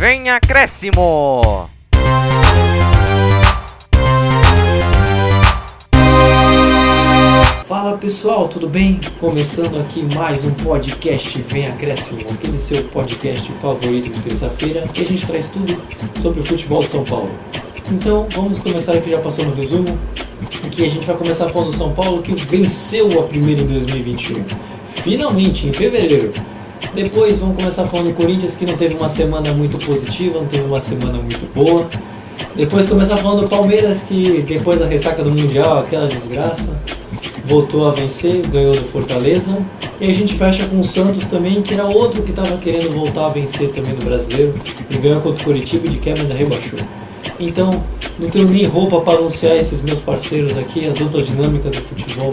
Vem acréscimo! Fala pessoal, tudo bem? Começando aqui mais um podcast Vem Acréscimo, aquele seu podcast favorito de terça-feira, que a gente traz tudo sobre o futebol de São Paulo. Então vamos começar aqui, já passou no resumo, que a gente vai começar falando do São Paulo que venceu a primeira em 2021. Finalmente, em fevereiro. Depois vamos começar falando do Corinthians que não teve uma semana muito positiva, não teve uma semana muito boa. Depois começar falando do Palmeiras que depois da ressaca do Mundial, aquela desgraça, voltou a vencer, ganhou do Fortaleza. E a gente fecha com o Santos também, que era outro que estava querendo voltar a vencer também no brasileiro. E ganhou contra o Curitiba de quebra ainda rebaixou. Então, não tenho nem roupa para anunciar esses meus parceiros aqui, a dupla dinâmica do futebol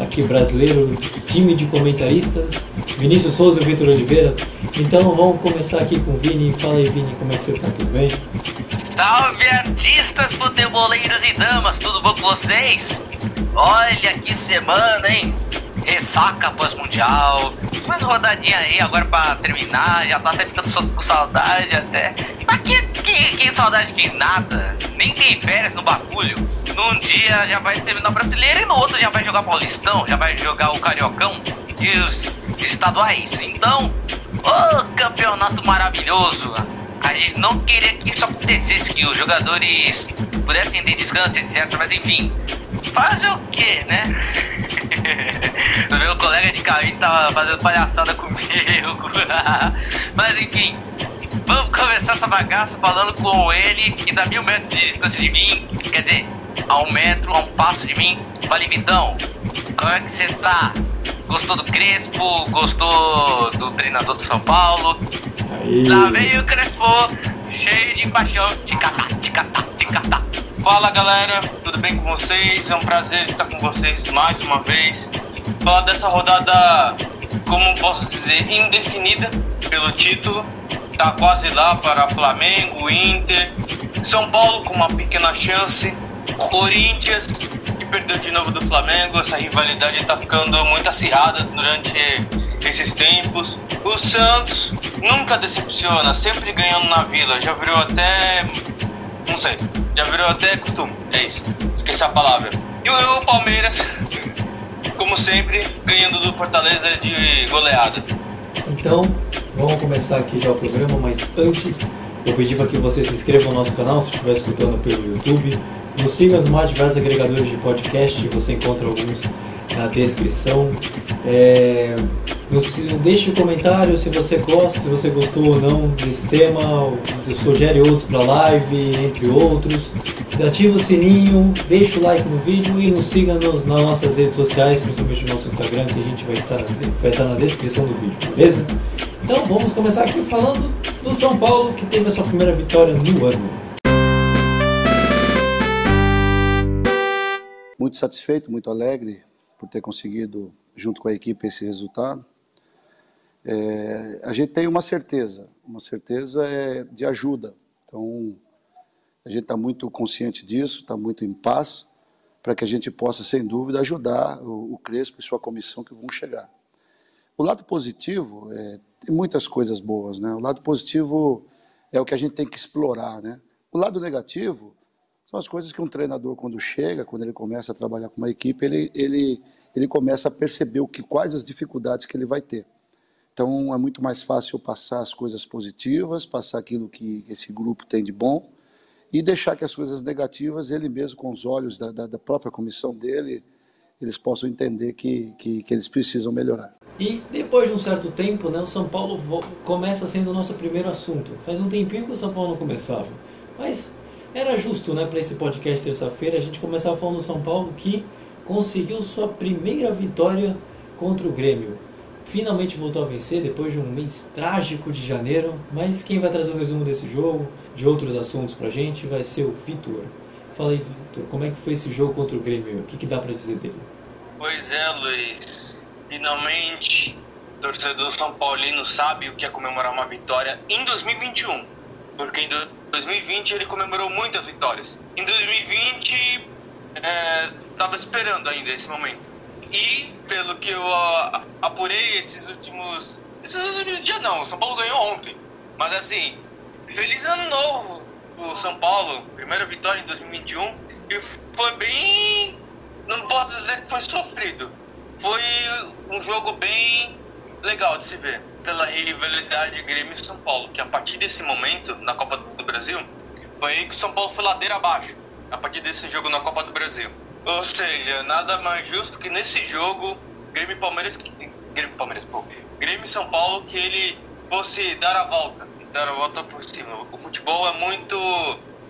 aqui brasileiro, time de comentaristas, Vinícius Souza e Vitor Oliveira. Então vamos começar aqui com o Vini. Fala aí, Vini, como é que você tá? Tudo bem? Salve artistas, futeboleiras e damas, tudo bom com vocês? Olha que semana, hein? Ressaca pós-mundial, mais rodadinha aí agora pra terminar, já tá até ficando com saudade até. Que, que, que saudade que nada, nem tem férias no bagulho. Num dia já vai terminar brasileiro e no outro já vai jogar Paulistão, já vai jogar o Cariocão e os estaduais. Então, ô campeonato maravilhoso! A gente não queria que isso acontecesse, que os jogadores pudessem ter descanso, etc. Mas enfim, fazer o que, né? meu colega de cabine tava fazendo palhaçada comigo. Mas enfim, vamos começar essa bagaça falando com ele que dá mil metros de distância de mim. Quer dizer, a um metro, a um passo de mim. Fala, Vitão, como é que você tá? Gostou do Crespo? Gostou do treinador do São Paulo? Aí. Lá veio o Crespo, cheio de paixão. Ticatá, ticatá, ticatá. Fala galera, tudo bem com vocês? É um prazer estar com vocês mais uma vez. Falar dessa rodada, como posso dizer, indefinida pelo título. Tá quase lá para Flamengo, Inter, São Paulo com uma pequena chance, Corinthians que perdeu de novo do Flamengo. Essa rivalidade tá ficando muito acirrada durante esses tempos. O Santos nunca decepciona, sempre ganhando na Vila. Já virou até não sei. Já virou até costume. É isso. Esqueci a palavra. E o Palmeiras, como sempre, ganhando do Fortaleza de goleada. Então, vamos começar aqui já o programa, mas antes eu pedi para que você se inscreva no nosso canal se estiver escutando pelo YouTube. Nos siga nos mais diversos agregadores de podcast, você encontra alguns na descrição. É, nos- deixe o comentário se você gosta, se você gostou ou não desse tema, sugere outros para live, entre outros. Ativa o sininho, deixa o like no vídeo e nos siga nos- nas nossas redes sociais, principalmente no nosso Instagram, que a gente vai estar, vai estar na descrição do vídeo, beleza? Então vamos começar aqui falando do São Paulo, que teve a sua primeira vitória no ano. muito satisfeito, muito alegre por ter conseguido, junto com a equipe, esse resultado. É, a gente tem uma certeza, uma certeza é de ajuda. Então, a gente está muito consciente disso, está muito em paz, para que a gente possa, sem dúvida, ajudar o, o Crespo e sua comissão que vão chegar. O lado positivo é, tem muitas coisas boas, né? O lado positivo é o que a gente tem que explorar, né? O lado negativo são as coisas que um treinador, quando chega, quando ele começa a trabalhar com uma equipe, ele, ele, ele começa a perceber o que, quais as dificuldades que ele vai ter. Então, é muito mais fácil passar as coisas positivas, passar aquilo que esse grupo tem de bom e deixar que as coisas negativas, ele mesmo, com os olhos da, da, da própria comissão dele, eles possam entender que, que, que eles precisam melhorar. E depois de um certo tempo, né, o São Paulo começa sendo o nosso primeiro assunto. Faz um tempinho que o São Paulo não começava. Mas era justo, né, para esse podcast terça-feira, a gente começar falando do São Paulo que conseguiu sua primeira vitória contra o Grêmio. Finalmente voltou a vencer depois de um mês trágico de janeiro. Mas quem vai trazer o resumo desse jogo, de outros assuntos pra gente, vai ser o Vitor. Fala aí, Vitor, como é que foi esse jogo contra o Grêmio? O que, que dá pra dizer dele? Pois é, Luiz. Finalmente, o torcedor São Paulino sabe o que é comemorar uma vitória em 2021. Porque em do- 2020 ele comemorou muitas vitórias. Em 2020, estava esperando ainda esse momento. E, pelo que eu ah, apurei esses últimos. Esses últimos dias não, o São Paulo ganhou ontem. Mas assim, feliz ano novo o São Paulo, primeira vitória em 2021 e foi bem, não posso dizer que foi sofrido, foi um jogo bem legal de se ver pela rivalidade Grêmio e São Paulo, que a partir desse momento na Copa do Brasil foi aí que o São Paulo foi ladeira abaixo a partir desse jogo na Copa do Brasil. Ou seja, nada mais justo que nesse jogo Grêmio e Palmeiras, Grêmio Palmeiras, pô, Grêmio e São Paulo que ele fosse dar a volta, dar a volta por cima. O futebol é muito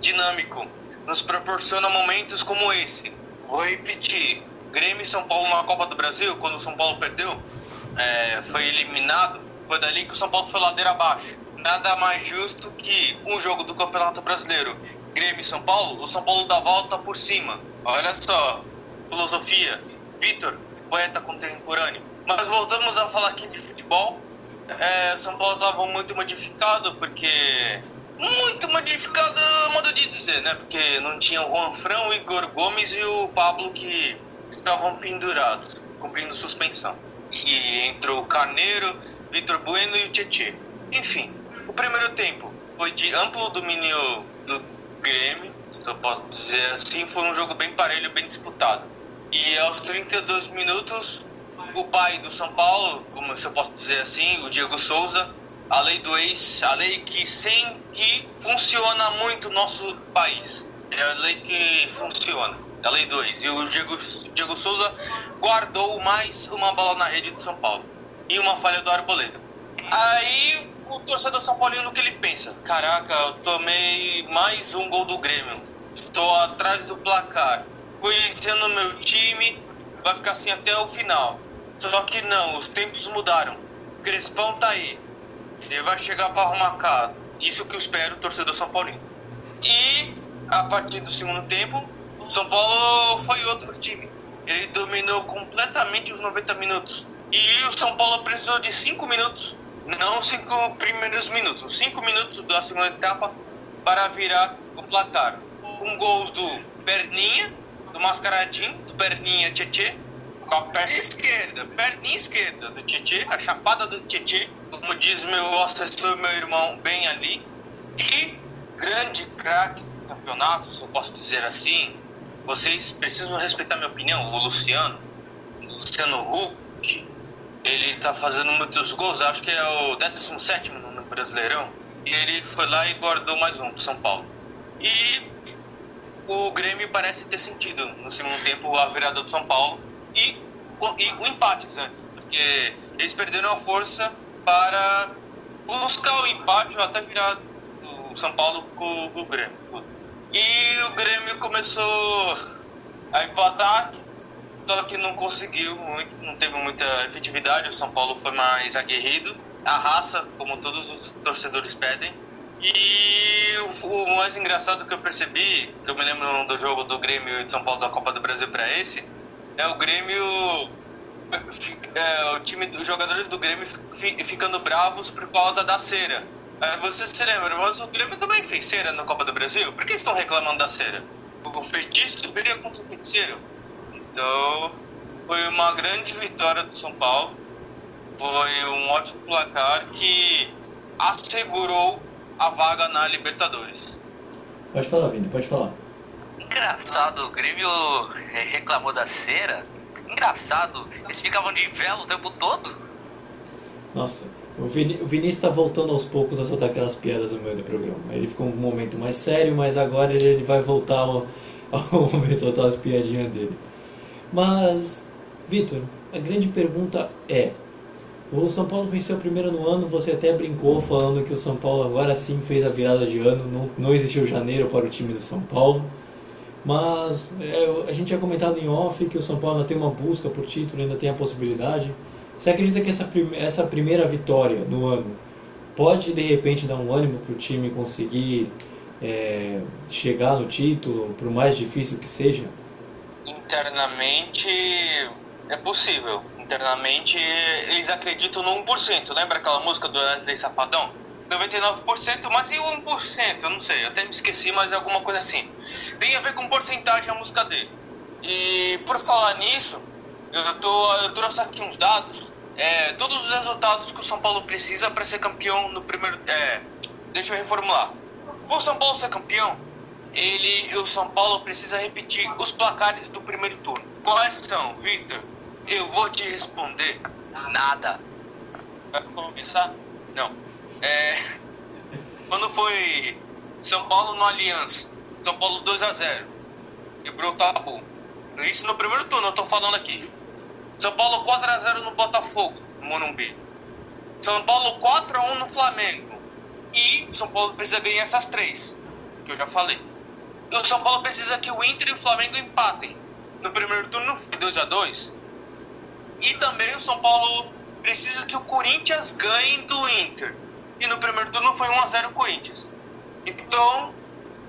dinâmico, nos proporciona momentos como esse. Vou repetir: Grêmio e São Paulo na Copa do Brasil, quando o São Paulo perdeu, é, foi eliminado, foi dali que o São Paulo foi ladeira abaixo. Nada mais justo que um jogo do Campeonato Brasileiro, Grêmio e São Paulo, o São Paulo dá volta por cima. Olha só, filosofia. Vitor, poeta contemporâneo. Mas voltamos a falar aqui de futebol. É, São Paulo estava muito modificado, porque. Muito modificado, modo de dizer, né? Porque não tinha o Juan Fran, o Igor Gomes e o Pablo que estavam pendurados, cumprindo suspensão. E entrou o Carneiro, Vitor Bueno e o Tietchan. Enfim, o primeiro tempo foi de amplo domínio do Grêmio, se eu posso dizer assim, foi um jogo bem parelho, bem disputado. E aos 32 minutos, o pai do São Paulo, como se eu posso dizer assim, o Diego Souza, a lei do ex, a lei que sem que funciona muito no nosso país. É a lei que funciona, a lei do ex. E o Diego, Diego Souza guardou mais uma bola na rede do São Paulo. E uma falha do Arboleda. Aí o torcedor São Paulino que ele pensa: caraca, eu tomei mais um gol do Grêmio, estou atrás do placar, conhecendo meu time, vai ficar assim até o final. Só que não, os tempos mudaram. Crespão tá aí, ele vai chegar para arrumar casa. Isso que eu espero, torcedor São Paulino. E a partir do segundo tempo, São Paulo foi outro time. Ele dominou completamente os 90 minutos. E o São Paulo precisou de 5 minutos não cinco primeiros minutos, os cinco minutos da segunda etapa para virar o placar. Um gol do Perninha, do Mascaradinho, do Perninha Tietê, com a perna esquerda, perninha esquerda do Tietê, a chapada do Tietê, como diz meu assessor, meu irmão, bem ali. E grande craque do campeonato, se eu posso dizer assim, vocês precisam respeitar minha opinião, o Luciano, Luciano Huck, ele tá fazendo muitos gols, acho que é o 17 no Brasileirão. E ele foi lá e guardou mais um pro São Paulo. E o Grêmio parece ter sentido no segundo tempo a virada do São Paulo e, e o empate antes, porque eles perderam a força para buscar o empate ou até virar o São Paulo com, com o Grêmio. E o Grêmio começou a empatar só que não conseguiu muito, não teve muita efetividade. O São Paulo foi mais aguerrido, a raça, como todos os torcedores pedem. E o, mais engraçado que eu percebi, que eu me lembro do jogo do Grêmio de São Paulo da Copa do Brasil para esse, é o Grêmio, é, o time, os jogadores do Grêmio ficando bravos por causa da cera. você se lembra, mas o Grêmio também fez cera na Copa do Brasil? Por que estão reclamando da cera? O feitiço viria contra o feiticeiro. Então, foi uma grande vitória do São Paulo. Foi um ótimo placar que assegurou a vaga na Libertadores. Pode falar, Vini, pode falar. Engraçado, o Grêmio reclamou da cera. Engraçado, eles ficavam de vela o tempo todo. Nossa, o, Vini, o Vinícius está voltando aos poucos a soltar aquelas piadas no meio do programa. Ele ficou um momento mais sério, mas agora ele vai voltar ao, ao momento de soltar as piadinhas dele. Mas, Vitor, a grande pergunta é: o São Paulo venceu primeiro no ano, você até brincou falando que o São Paulo agora sim fez a virada de ano, não, não existiu janeiro para o time do São Paulo. Mas é, a gente tinha comentado em off que o São Paulo ainda tem uma busca por título, ainda tem a possibilidade. Você acredita que essa, essa primeira vitória no ano pode de repente dar um ânimo para o time conseguir é, chegar no título, por mais difícil que seja? Internamente é possível. Internamente eles acreditam no 1%. Lembra aquela música do Wesley Safadão? 99%, mas e o 1%? Eu não sei, até me esqueci, mas é alguma coisa assim. Tem a ver com porcentagem a música dele. E por falar nisso, eu, tô, eu trouxe aqui uns dados. É, todos os resultados que o São Paulo precisa para ser campeão no primeiro. É, deixa eu reformular. O São Paulo ser campeão, ele, o São Paulo precisa repetir os placares do primeiro turno. Quais são, Victor? Eu vou te responder nada. Vai começar? Não. É, quando foi São Paulo no Aliança, São Paulo 2 a 0 quebrou o tabu. Isso no primeiro turno, eu tô falando aqui. São Paulo 4 a 0 no Botafogo, no Morumbi. São Paulo 4 a 1 no Flamengo. E São Paulo precisa ganhar essas três, que eu já falei. O São Paulo precisa que o Inter e o Flamengo empatem. No primeiro turno foi 2 a 2 E também o São Paulo precisa que o Corinthians ganhe do Inter. E no primeiro turno foi 1 a 0 Corinthians. Então,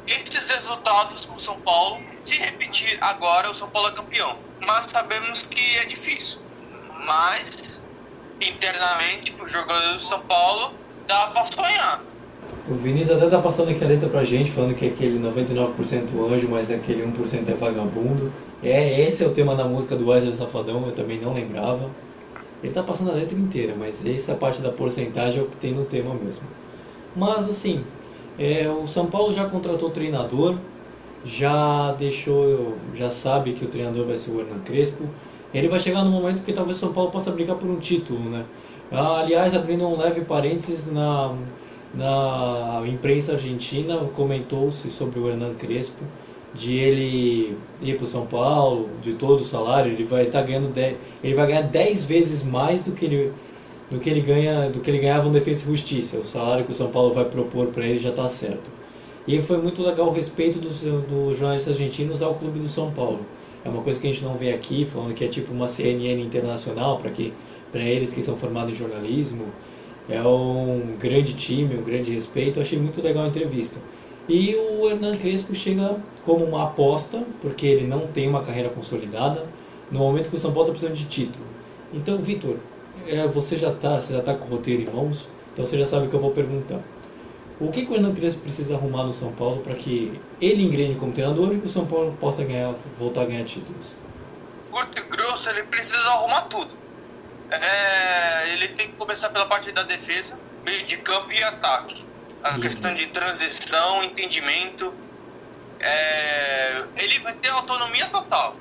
esses resultados para o São Paulo, se repetir agora, o São Paulo é campeão. Mas sabemos que é difícil. Mas, internamente, para os jogadores do São Paulo, dá para sonhar. O Vinícius até tá passando aqui a letra pra gente, falando que aquele 99% anjo, mas aquele 1% é vagabundo. É, esse é o tema da música do Wesley Safadão, eu também não lembrava. Ele tá passando a letra inteira, mas essa parte da porcentagem é o que tem no tema mesmo. Mas assim, é, o São Paulo já contratou treinador, já deixou, já sabe que o treinador vai ser o Hernan Crespo. Ele vai chegar no momento que talvez o São Paulo possa brigar por um título, né? Ah, aliás, abrindo um leve parênteses na na imprensa argentina comentou-se sobre o Hernan Crespo, de ele ir para o São Paulo, de todo o salário, ele vai tá ganhando 10, ele vai ganhar 10 vezes mais do que ele do que ele ganha, do que ele ganhava no Defesa e Justiça. O salário que o São Paulo vai propor para ele já está certo. E foi muito legal o respeito dos, dos jornalistas argentinos ao clube do São Paulo. É uma coisa que a gente não vê aqui, falando que é tipo uma CNN internacional para que para eles que são formados em jornalismo é um grande time, um grande respeito. Eu achei muito legal a entrevista. E o Hernan Crespo chega como uma aposta, porque ele não tem uma carreira consolidada, no momento que o São Paulo está precisando de título. Então, Vitor, é, você já está você já tá com o roteiro em mãos, então você já sabe o que eu vou perguntar. O que, que o Hernan Crespo precisa arrumar no São Paulo para que ele engrene como treinador e que o São Paulo possa ganhar, voltar a ganhar títulos? Curto e grosso, ele precisa arrumar tudo. É, ele tem que começar pela parte da defesa, meio de campo e ataque. A uhum. questão de transição, entendimento. É, ele vai ter autonomia total.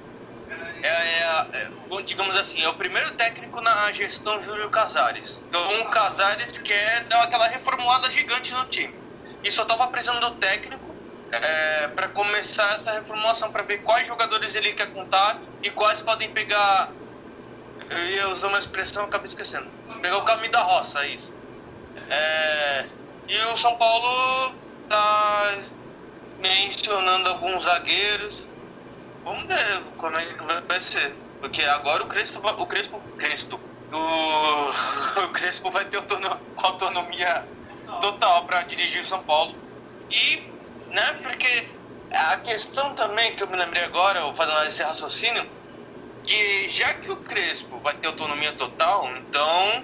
É, é, é digamos assim, é o primeiro técnico na gestão Júlio Casares. Então o Casares quer dar aquela reformulada gigante no time. E só estava precisando do técnico é, para começar essa reformulação, para ver quais jogadores ele quer contar e quais podem pegar eu ia usar uma expressão, acabei esquecendo. Pegar o caminho da roça, é isso. É, e o São Paulo tá mencionando alguns zagueiros. Vamos ver como é que vai ser. Porque agora o Crespo, o Crespo, Crespo, o, o Crespo vai ter autonomia total para dirigir o São Paulo. E, né, porque a questão também que eu me lembrei agora, fazendo esse raciocínio, que já que o Crespo vai ter autonomia total, então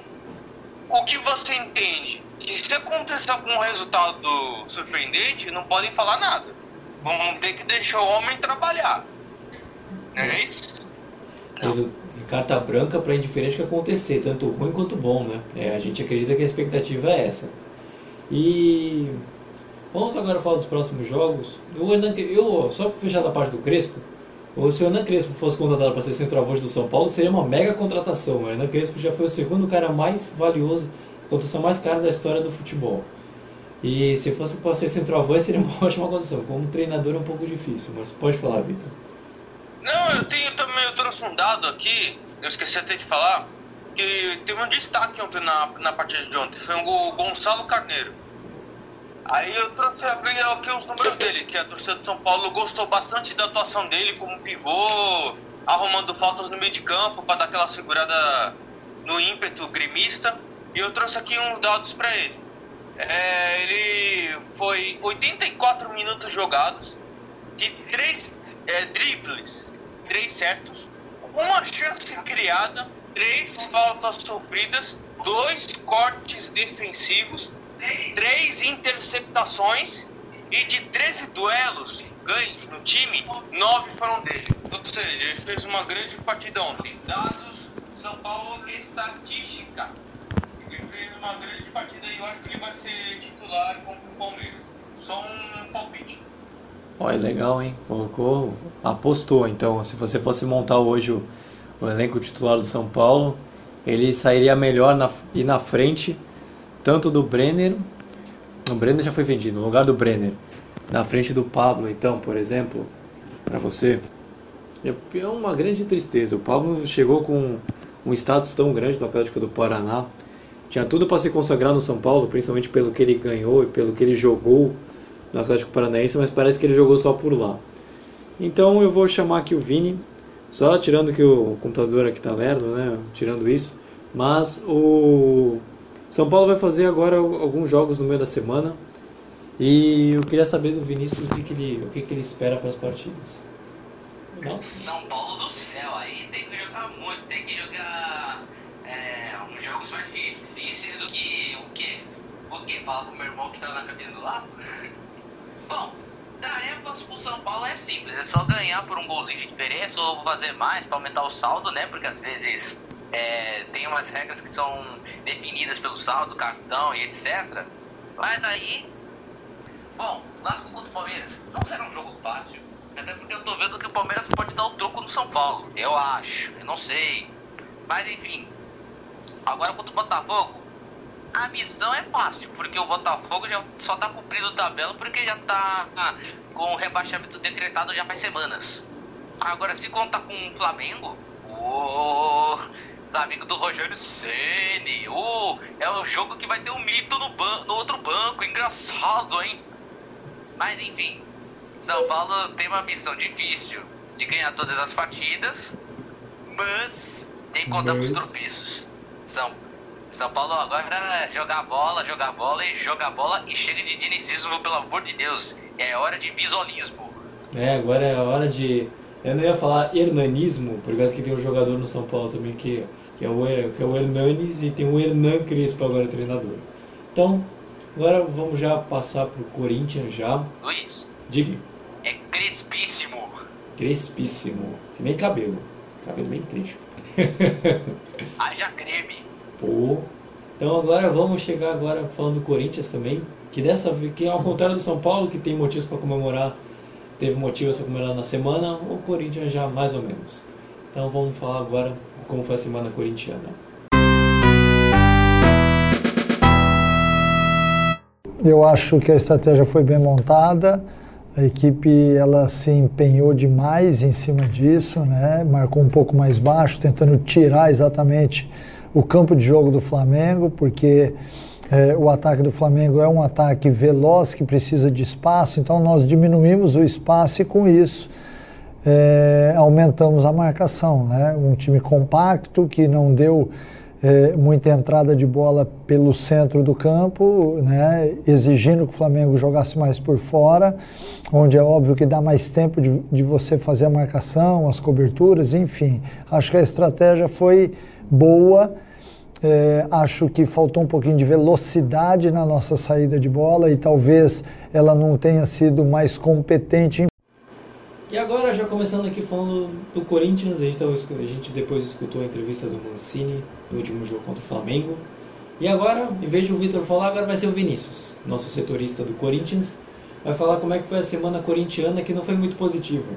o que você entende? Que se acontecer algum resultado surpreendente, não podem falar nada. Vão ter que deixar o homem trabalhar. Não é isso? Não. Carta branca para indiferente que acontecer, tanto ruim quanto bom, né? É, a gente acredita que a expectativa é essa. E vamos agora falar dos próximos jogos. Hernan, eu só fechar da parte do Crespo, ou se o Hernan Crespo fosse contratado para ser centroavante do São Paulo, seria uma mega contratação. O Hernan Crespo já foi o segundo cara mais valioso, a contratação mais cara da história do futebol. E se fosse para ser centroavante, seria uma ótima contratação. Como treinador é um pouco difícil, mas pode falar, Vitor. Não, eu tenho também, eu trouxe um dado aqui, eu esqueci até de falar, que teve um destaque ontem na, na partida de ontem, foi o Gonçalo Carneiro. Aí eu trouxe aqui os números dele, que a torcida de São Paulo gostou bastante da atuação dele como pivô, arrumando faltas no meio de campo para dar aquela segurada no ímpeto gremista. E eu trouxe aqui uns dados para ele. É, ele foi 84 minutos jogados, de 3 é, dribles, 3 certos, uma chance criada, 3 faltas sofridas, 2 cortes defensivos três interceptações e de 13 duelos ganhos no time, nove foram dele. Ou seja, ele fez uma grande partida ontem. Dados São Paulo Estatística. Ele fez uma grande partida e eu acho que ele vai ser titular contra o Palmeiras. Só um palpite. Olha, legal, hein? Colocou, apostou. Então, se você fosse montar hoje o, o elenco titular do São Paulo, ele sairia melhor na, e na frente, tanto do Brenner. O Brenner já foi vendido, no lugar do Brenner. Na frente do Pablo, então, por exemplo, para você. É uma grande tristeza. O Pablo chegou com um status tão grande no Atlético do Paraná. Tinha tudo para se consagrar no São Paulo, principalmente pelo que ele ganhou e pelo que ele jogou no Atlético Paranaense, mas parece que ele jogou só por lá. Então eu vou chamar aqui o Vini, só tirando que o computador aqui está lerdo, né? Tirando isso. Mas o São Paulo vai fazer agora alguns jogos no meio da semana. E eu queria saber do Vinícius o que, que ele, o que, que ele espera para as partidas. Não? São Paulo do céu, aí tem que jogar muito, tem que jogar é, uns jogos mais difíceis do que o quê? O quê? Falar com o meu irmão que tá na cabine do lado? Bom, tarefas pro São Paulo é simples, é só ganhar por um golzinho de diferença ou fazer mais para aumentar o saldo, né? Porque às vezes é, tem umas regras que são definidas pelo saldo, cartão e etc. Mas aí, bom, lá contra o Palmeiras não será um jogo fácil. Até porque eu tô vendo que o Palmeiras pode dar o troco no São Paulo. Eu acho, eu não sei. Mas enfim. Agora contra o Botafogo, a missão é fácil, porque o Botafogo já só tá cumprindo tabela porque já tá ah, com o rebaixamento decretado já faz semanas. Agora, se contar com o Flamengo, o Flamengo do Rogério Ceni, oh, é o jogo que vai ter um mito no, no outro banco, engraçado, hein? Mas enfim, São Paulo tem uma missão difícil de ganhar todas as partidas, mas tem que contar com os tropeços. São são Paulo agora jogar bola, jogar bola e jogar bola e chega de dinicismo, pelo amor de Deus. É hora de visualismo. É, agora é a hora de. Eu não ia falar hernanismo, por causa que tem um jogador no São Paulo também que, que, é, o, que é o Hernanes e tem o Hernan Crespo agora treinador. Então, agora vamos já passar pro Corinthians já. Luiz. Diga. É crespíssimo. Crespíssimo. Que nem cabelo. Cabelo bem crespo. Haja creme. Pô. Então agora vamos chegar agora falando do Corinthians também, que dessa vez, que ao contrário do São Paulo, que tem motivos para comemorar, teve motivos para comemorar na semana, o Corinthians já mais ou menos. Então vamos falar agora como foi a semana corintiana. Eu acho que a estratégia foi bem montada. A equipe ela se empenhou demais em cima disso, né? Marcou um pouco mais baixo, tentando tirar exatamente o campo de jogo do Flamengo, porque é, o ataque do Flamengo é um ataque veloz que precisa de espaço, então nós diminuímos o espaço e com isso é, aumentamos a marcação. Né? Um time compacto que não deu é, muita entrada de bola pelo centro do campo, né? exigindo que o Flamengo jogasse mais por fora, onde é óbvio que dá mais tempo de, de você fazer a marcação, as coberturas, enfim. Acho que a estratégia foi boa é, acho que faltou um pouquinho de velocidade na nossa saída de bola e talvez ela não tenha sido mais competente. E já começando aqui falando do Corinthians, a gente, a gente depois escutou a entrevista do Mancini no último jogo contra o Flamengo. E agora, em vez de o Vitor falar, agora vai ser o Vinícius, nosso setorista do Corinthians. Vai falar como é que foi a semana corintiana, que não foi muito positiva,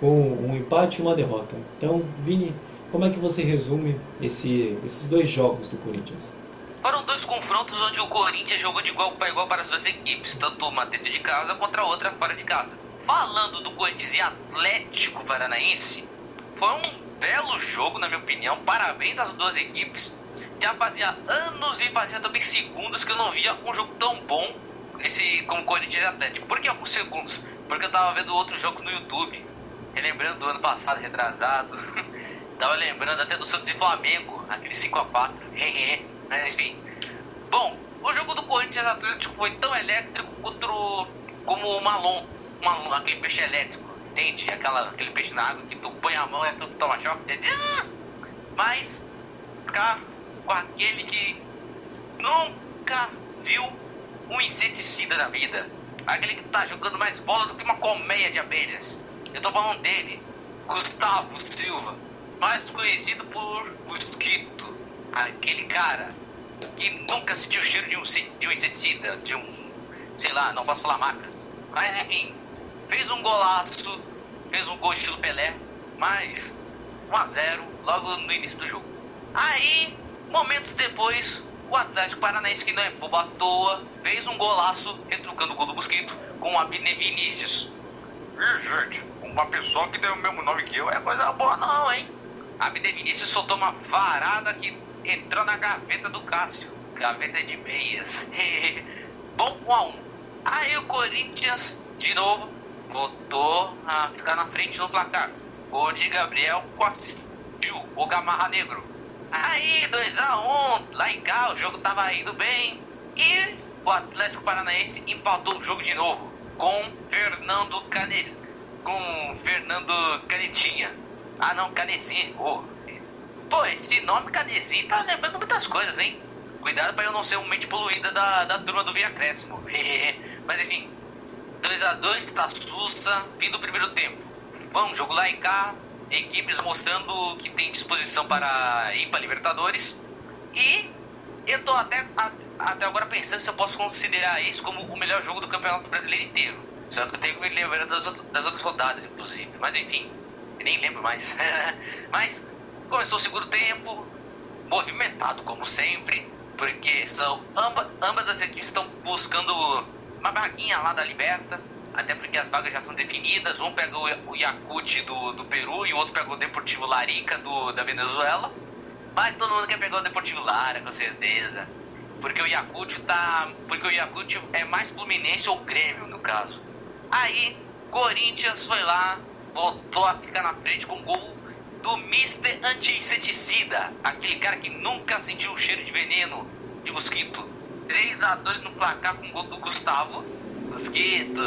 com um empate e uma derrota. Então, Vini, como é que você resume esse, esses dois jogos do Corinthians? Foram dois confrontos onde o Corinthians jogou de igual para igual para as duas equipes, tanto uma dentro de casa contra a outra fora de casa. Falando do Corinthians e Atlético Paranaense, foi um belo jogo, na minha opinião. Parabéns às duas equipes. Já fazia anos e fazia também segundos que eu não via um jogo tão bom esse como Corinthians e Atlético. Por que alguns segundos? Porque eu tava vendo outros jogos no YouTube, relembrando do ano passado, retrasado. Tava lembrando até do Santos e Flamengo, aquele 5x4. Mas enfim. Bom, o jogo do Corinthians Atlético foi tão elétrico quanto como o Malon, Malon, aquele peixe elétrico, entende? Aquela, aquele peixe na água que tu põe a mão e tu toma choque, entende? Mas ficar com aquele que nunca viu um inseticida na vida. Aquele que tá jogando mais bola do que uma colmeia de abelhas. Eu tô falando dele, Gustavo Silva mais conhecido por Mosquito. Aquele cara que nunca sentiu o cheiro de um, de um inseticida, de um, sei lá, não posso falar marca. Mas enfim, fez um golaço, fez um gol estilo Pelé, mas 1 a 0 logo no início do jogo. Aí, momentos depois, o Atlético Paranaense, que não é bobo à toa, fez um golaço retrucando o gol do Mosquito com o Abner Vinícius. Ih, gente, uma pessoa que tem o mesmo nome que eu é coisa boa não, hein? Abner Vinícius soltou uma varada que entrou na gaveta do Cássio. Gaveta de meias. Bom 1 a 1 Aí o Corinthians, de novo, voltou a ficar na frente no placar. O de Gabriel assistiu o Gamarra Negro. Aí 2x1, um, cá o jogo tava indo bem. E o Atlético Paranaense empatou o jogo de novo com Fernando Canes, com Fernando Canetinha. Ah não, Canezinho. Oh. Pô, esse nome Canezinho tá lembrando muitas coisas, hein? Cuidado pra eu não ser uma mente poluída da, da turma do Via Crescimo. Mas enfim, 2x2, tá sussa, fim do primeiro tempo. Vamos, jogo lá em cá, equipes mostrando que tem disposição para ir para Libertadores. E eu tô até, a, até agora pensando se eu posso considerar isso como o melhor jogo do Campeonato Brasileiro inteiro. Só que eu tenho que me lembrar das, das outras rodadas, inclusive. Mas enfim, nem lembro mais. Mas começou o segundo tempo, movimentado como sempre, porque são ambas, ambas as equipes estão buscando uma vaguinha lá da Liberta, até porque as vagas já são definidas. Um pegou o Yakut do, do Peru e o outro pegou o Deportivo Larica do, da Venezuela. Mas todo mundo quer pegar o Deportivo Lara, com certeza. Porque o Yakut tá. Porque o Yakut é mais Fluminense ou Grêmio, no caso. Aí, Corinthians foi lá, voltou a ficar na frente com o gol do Mister Anti-Inseticida. Aquele cara que nunca sentiu o cheiro de veneno de mosquito. 3 a 2 no placar com o gol do Gustavo. Mosquito.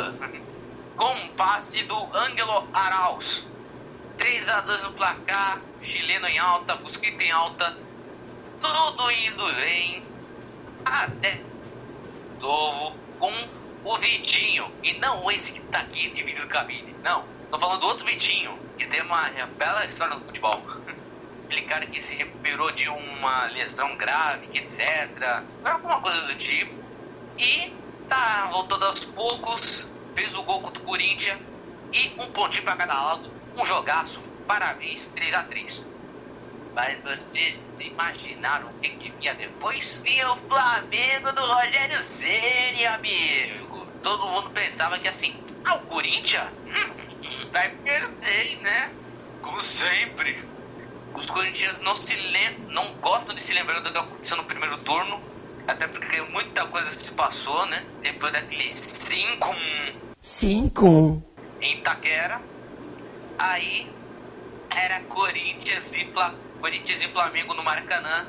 Com um passe do Angelo Arauz. 3 a 2 no placar. Chileno em alta, Mosquito em alta. Tudo indo bem. Até novo com o Vitinho. E não esse que tá aqui dividindo cabine. Não. Tô falando do outro Vitinho. Que tem uma bela história no futebol cara que se recuperou de uma lesão grave, etc. Alguma coisa do tipo. E tá voltando aos poucos, fez o gol contra o Corinthians e um pontinho para cada lado, um jogaço, parabéns, 3 a 3 Mas vocês se imaginaram o que, que vinha depois? Vinha o Flamengo do Rogério Ceni, amigo. Todo mundo pensava que assim, ah, o Corinthians hum, vai perder, né? Como sempre os corintianos não se lem não gostam de se lembrar do que aconteceu no primeiro turno, até porque muita coisa se passou, né? Depois daquele 5 5 em Itaquera. Aí era Corinthians e, Fla Corinthians e Flamengo no Maracanã.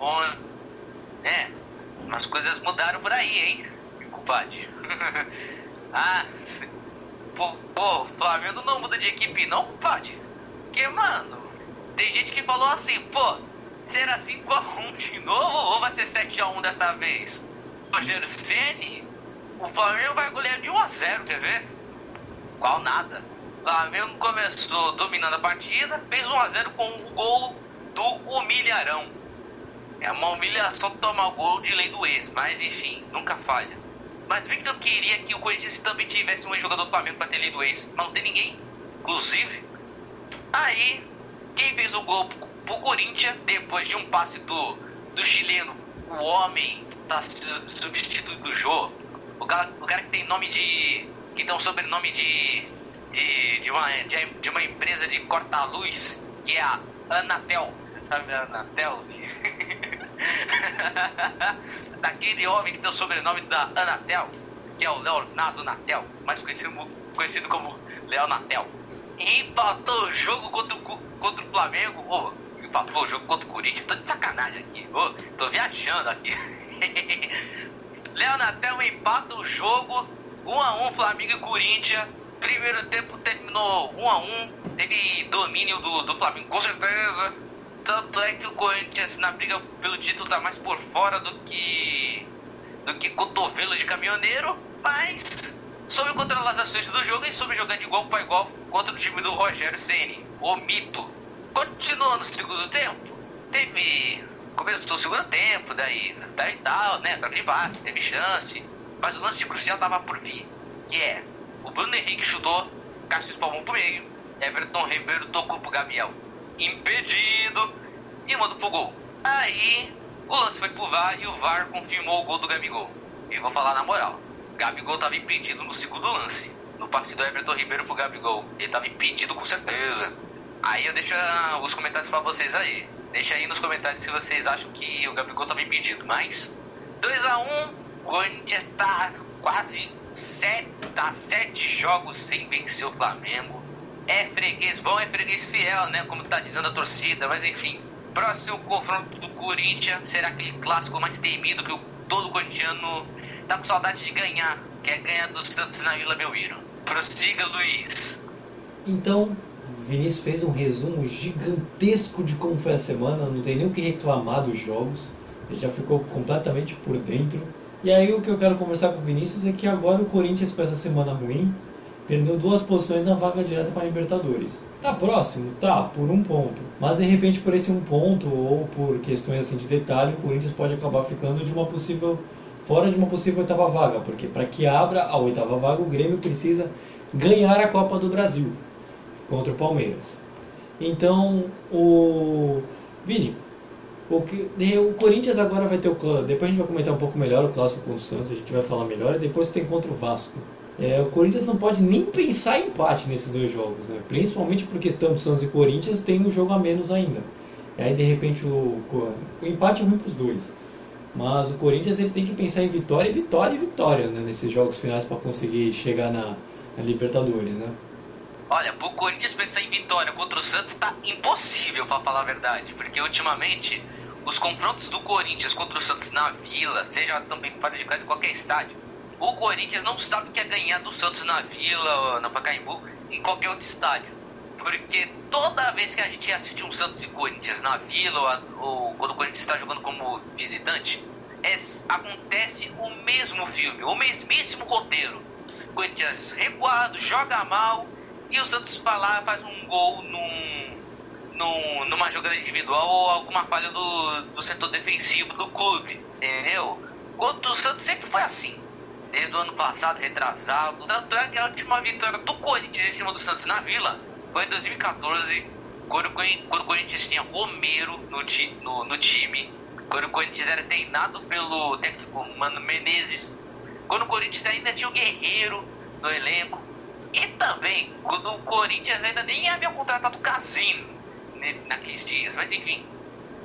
Onde, né? As coisas mudaram por aí, hein? Compadre. ah, pô, pô, Flamengo não muda de equipe não, compadre. Que, mano, tem gente que falou assim, pô, será 5x1 de novo ou vai ser 7x1 dessa vez? Rogério Ceni, o Flamengo vai golear de 1x0, quer ver? Qual nada. O Flamengo começou dominando a partida, fez 1x0 com o gol do Humilharão. É uma humilhação tomar o gol de lei do ex, mas enfim, nunca falha. Mas Victor queria que o Corinthians também tivesse um jogador do Flamengo para ter lei do ex, mas não tem ninguém, inclusive. Aí quem fez o gol pro Corinthians, depois de um passe do, do chileno, o homem tá substituto do Jô, o cara, o cara que tem nome de. que tem um sobrenome de. de, de, uma, de, de uma empresa de corta-luz, que é a Anatel. Sabe a Anatel? Daquele homem que tem o sobrenome da Anatel, que é o Leonardo Natel, mais conhecido, conhecido como Leonatel empatou o jogo contra o, contra o Flamengo. Oh, empatou o jogo contra o Corinthians. Tô de sacanagem aqui. Oh, tô viajando aqui. Léo Natel empata o jogo. 1 a 1 Flamengo e Corinthians. Primeiro tempo terminou 1 a 1 Teve domínio do, do Flamengo, com certeza. Tanto é que o Corinthians na briga pelo título tá mais por fora do que. do que cotovelo de caminhoneiro. Mas soube controlar as ações do jogo e soube jogar de igual para igual contra o time do Rogério Ceni, o mito. Continuando no segundo tempo, teve começou o segundo tempo, daí, daí tal, né? Troca de base, teve chance. Mas o lance crucial tava por vir. Que é, o Bruno Henrique chutou, Cássio espalmou pro meio, Everton Ribeiro tocou pro Gabriel. Impedido e mandou pro gol. Aí o lance foi pro VAR e o VAR confirmou o gol do Gabigol. E vou falar na moral. Gabigol tava impedido no segundo lance. No passe do Everton Ribeiro pro Gabigol. Ele tava impedido com certeza. Aí eu deixo ah, os comentários para vocês aí. Deixa aí nos comentários se vocês acham que o Gabigol tava impedido. Mas 2x1, o Corinthians tá quase sete, tá sete jogos sem vencer o Flamengo. É freguês bom, é freguês fiel, né? Como tá dizendo a torcida, mas enfim. Próximo confronto do Corinthians será aquele clássico mais temido que todo corintiano tá com saudade de ganhar, que é ganhar do Santos na Vila Belmiro. Prossiga, Luiz. Então, Vinícius fez um resumo gigantesco de como foi a semana, não tem nem o que reclamar dos jogos, ele já ficou completamente por dentro. E aí o que eu quero conversar com o Vinícius é que agora o Corinthians com essa semana ruim perdeu duas posições na vaga direta para a Libertadores. Tá próximo? Tá, por um ponto. Mas de repente por esse um ponto ou por questões assim de detalhe, o Corinthians pode acabar ficando de uma possível fora de uma possível oitava vaga, porque para que abra a oitava vaga, o Grêmio precisa ganhar a Copa do Brasil contra o Palmeiras. Então, o Vini, o, que, o Corinthians agora vai ter o depois a gente vai comentar um pouco melhor o clássico contra o Santos, a gente vai falar melhor e depois tem contra o Vasco. É, o Corinthians não pode nem pensar em empate nesses dois jogos, né? principalmente porque tanto Santos e Corinthians tem um jogo a menos ainda. E aí de repente o, o empate é ruim para os dois. Mas o Corinthians ele tem que pensar em vitória, vitória e vitória né, nesses jogos finais para conseguir chegar na, na, Libertadores, né? Olha, pro Corinthians pensar em vitória contra o Santos tá impossível, para falar a verdade, porque ultimamente os confrontos do Corinthians contra o Santos na Vila, seja também fora de casa qualquer estádio, o Corinthians não sabe que é ganhar do Santos na Vila, na Pacaembu, em qualquer outro estádio. Porque toda vez que a gente assiste um Santos e Corinthians na Vila, ou, ou quando o Corinthians está jogando como visitante, é, acontece o mesmo filme, o mesmíssimo roteiro. O Corinthians recuado, joga mal, e o Santos vai lá faz um gol num, num, numa jogada individual ou alguma falha do, do setor defensivo do clube, entendeu? O Santos sempre foi assim. Desde o ano passado, retrasado. Tanto é que a última vitória do Corinthians em cima do Santos na Vila foi em 2014, quando, quando o Corinthians tinha Romero no, ti, no, no time, quando o Corinthians era treinado pelo técnico Mano Menezes, quando o Corinthians ainda tinha o Guerreiro no elenco, e também quando o Corinthians ainda nem havia contratado o Casino naqueles dias, mas enfim.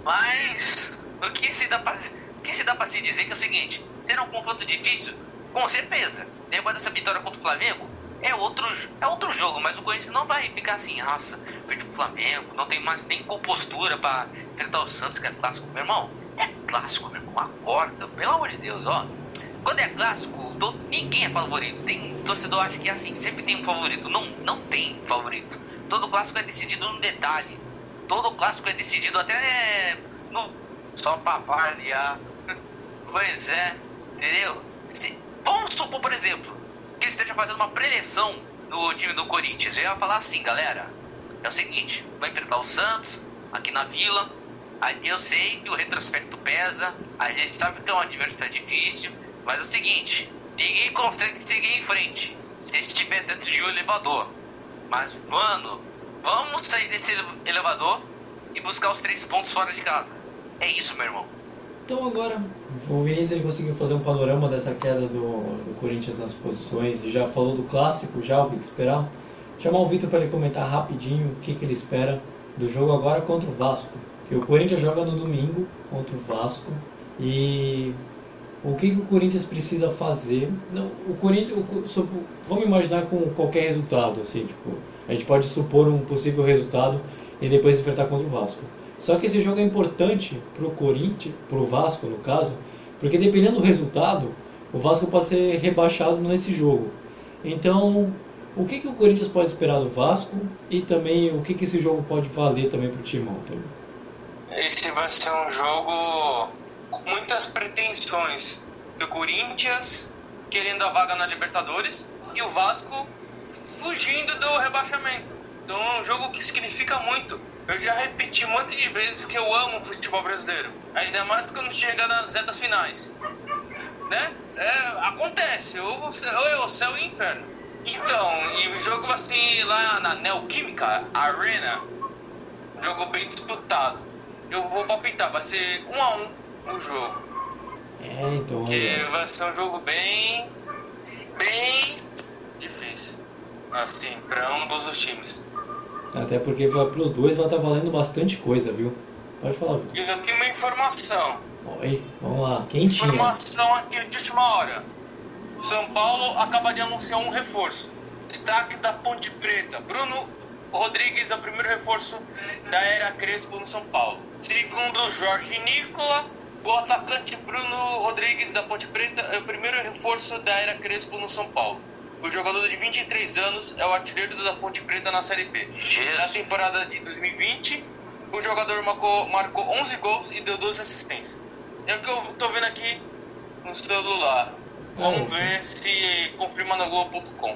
Mas o que se dá para que se dá para se dizer que é o seguinte, será um confronto difícil? Com certeza. Depois dessa vitória contra o Flamengo, é outro, é outro jogo, mas o Corinthians não vai ficar assim, nossa, perde o Flamengo, não tem mais nem compostura para enfrentar o Santos, que é clássico. Meu irmão, é clássico, meu irmão, acorda, pelo amor de Deus, ó. Quando é clássico, todo, ninguém é favorito. Tem torcedor acha que é assim, sempre tem um favorito. Não, não tem favorito. Todo clássico é decidido no detalhe. Todo clássico é decidido até no. Só pra variar. pois é, entendeu? Se, vamos supor, por exemplo, que ele esteja fazendo uma preleção no time do Corinthians. Eu ia falar assim, galera, é o seguinte, vai enfrentar o Santos aqui na Vila. Eu sei que o retrospecto pesa, a gente sabe que é um adversário difícil, mas é o seguinte, ninguém consegue seguir em frente se estiver dentro de um elevador. Mas, mano, vamos sair desse elevador e buscar os três pontos fora de casa. É isso, meu irmão. Então agora, o Vinícius ele conseguiu fazer um panorama dessa queda do, do Corinthians nas posições e já falou do clássico, já o que esperar. Chamar o Vitor para ele comentar rapidinho o que, que ele espera do jogo agora contra o Vasco. Que o Corinthians joga no domingo contra o Vasco e o que, que o Corinthians precisa fazer? Não, o Corinthians, o, vamos imaginar com qualquer resultado, assim, tipo, a gente pode supor um possível resultado e depois enfrentar contra o Vasco. Só que esse jogo é importante para o Corinthians, para o Vasco no caso, porque dependendo do resultado, o Vasco pode ser rebaixado nesse jogo. Então, o que, que o Corinthians pode esperar do Vasco e também o que, que esse jogo pode valer também para o Timão? Também? Esse vai ser um jogo com muitas pretensões do Corinthians querendo a vaga na Libertadores e o Vasco fugindo do rebaixamento. Então é um jogo que significa muito eu já repeti um monte de vezes que eu amo o futebol brasileiro. Ainda mais quando chega nas retas finais. Né? É, acontece, ou, ou é o céu e o inferno. Então, e jogo assim lá na Neoquímica Arena, jogo bem disputado. Eu vou palpitar, vai ser um a um o jogo. É, então. Que vai ser um jogo bem. bem difícil. Assim, para um dos times. Até porque para os dois vai estar tá valendo bastante coisa, viu? Pode falar, Vitor. E aqui uma informação. Oi, vamos lá, quentinha. Informação aqui de última hora. São Paulo acaba de anunciar um reforço. Destaque da Ponte Preta. Bruno Rodrigues é o primeiro reforço da era Crespo no São Paulo. Segundo Jorge Nicola, o atacante Bruno Rodrigues da Ponte Preta é o primeiro reforço da era Crespo no São Paulo. O jogador de 23 anos é o artilheiro da Ponte Preta na Série B. Na temporada de 2020, o jogador marcou, marcou 11 gols e deu 12 assistências. É o que eu tô vendo aqui no celular. Vamos ver se confirma na Globo.com.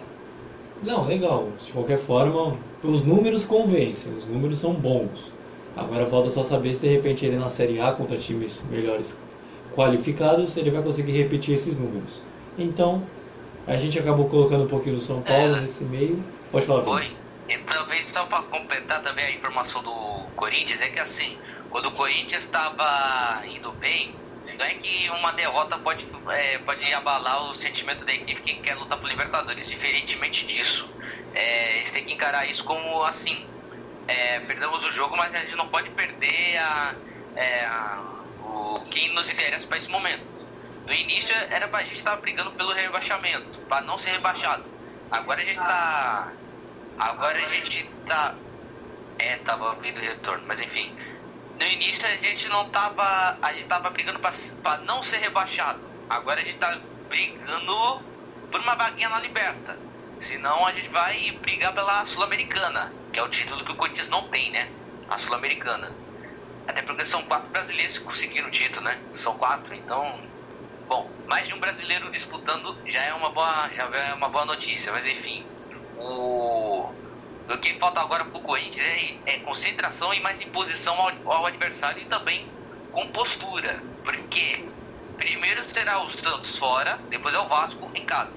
Não, legal. De qualquer forma, os números convencem, os números são bons. Agora falta só saber se de repente ele na Série A contra times melhores qualificados, ele vai conseguir repetir esses números. Então, a gente acabou colocando um pouquinho do São Paulo é, nesse meio. Pode falar. Foi. E talvez só para completar também a informação do Corinthians, é que assim, quando o Corinthians estava indo bem, não é que uma derrota pode, é, pode abalar o sentimento da equipe que quer lutar por Libertadores. Diferentemente disso, é, eles têm que encarar isso como assim: é, perdemos o jogo, mas a gente não pode perder a, é, a, o que nos interessa para esse momento. No início era pra gente estar brigando pelo rebaixamento, para não ser rebaixado. Agora a gente tá. Agora a gente tá. É, tava vindo retorno, mas enfim. No início a gente não tava. A gente tava brigando para não ser rebaixado. Agora a gente tá brigando por uma vaguinha na liberta. Senão a gente vai brigar pela Sul-Americana, que é o título que o Corinthians não tem, né? A Sul-Americana. Até porque são quatro brasileiros que conseguiram o título, né? São quatro, então. Bom, mais de um brasileiro disputando já é uma boa, já é uma boa notícia, mas enfim. O, o que falta agora pro Corinthians é, é concentração e mais imposição ao, ao adversário e também compostura. Porque primeiro será o Santos fora, depois é o Vasco em casa.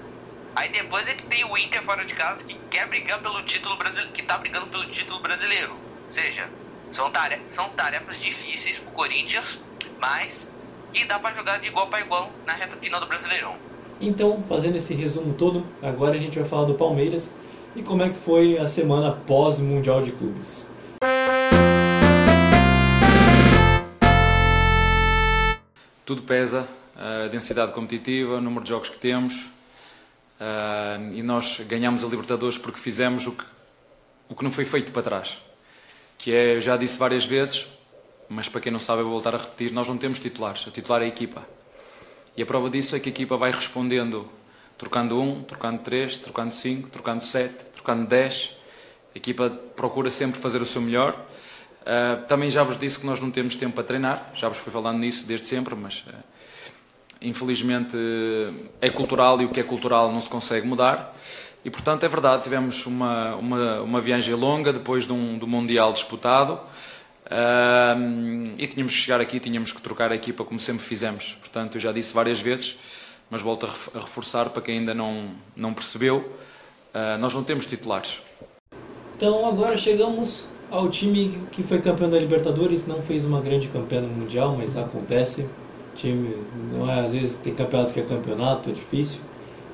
Aí depois é que tem o Inter fora de casa que quer brigar pelo título brasileiro, que tá brigando pelo título brasileiro. Ou seja, são, tarefas, são tarefas difíceis pro Corinthians, mas que dá para jogar de igual para igual na reta final do Brasileirão. Então, fazendo esse resumo todo, agora a gente vai falar do Palmeiras e como é que foi a semana pós Mundial de Clubes. Tudo pesa, a densidade competitiva, o número de jogos que temos, Uh, e nós ganhamos a Libertadores porque fizemos o que, o que não foi feito para trás. Que é, eu já disse várias vezes, mas para quem não sabe eu vou voltar a repetir, nós não temos titulares, a titular é a equipa. E a prova disso é que a equipa vai respondendo, trocando um, trocando três, trocando cinco, trocando sete, trocando dez. A equipa procura sempre fazer o seu melhor. Uh, também já vos disse que nós não temos tempo para treinar, já vos fui falando nisso desde sempre, mas... Uh, infelizmente é cultural e o que é cultural não se consegue mudar. E portanto é verdade, tivemos uma, uma, uma viagem longa depois de um, do Mundial disputado e tínhamos que chegar aqui, tínhamos que trocar a equipa como sempre fizemos. Portanto, eu já disse várias vezes, mas volto a reforçar para quem ainda não, não percebeu, uh, nós não temos titulares. Então agora chegamos ao time que foi campeão da Libertadores, não fez uma grande campanha no Mundial, mas acontece time não é às vezes tem campeonato que é campeonato, é difícil.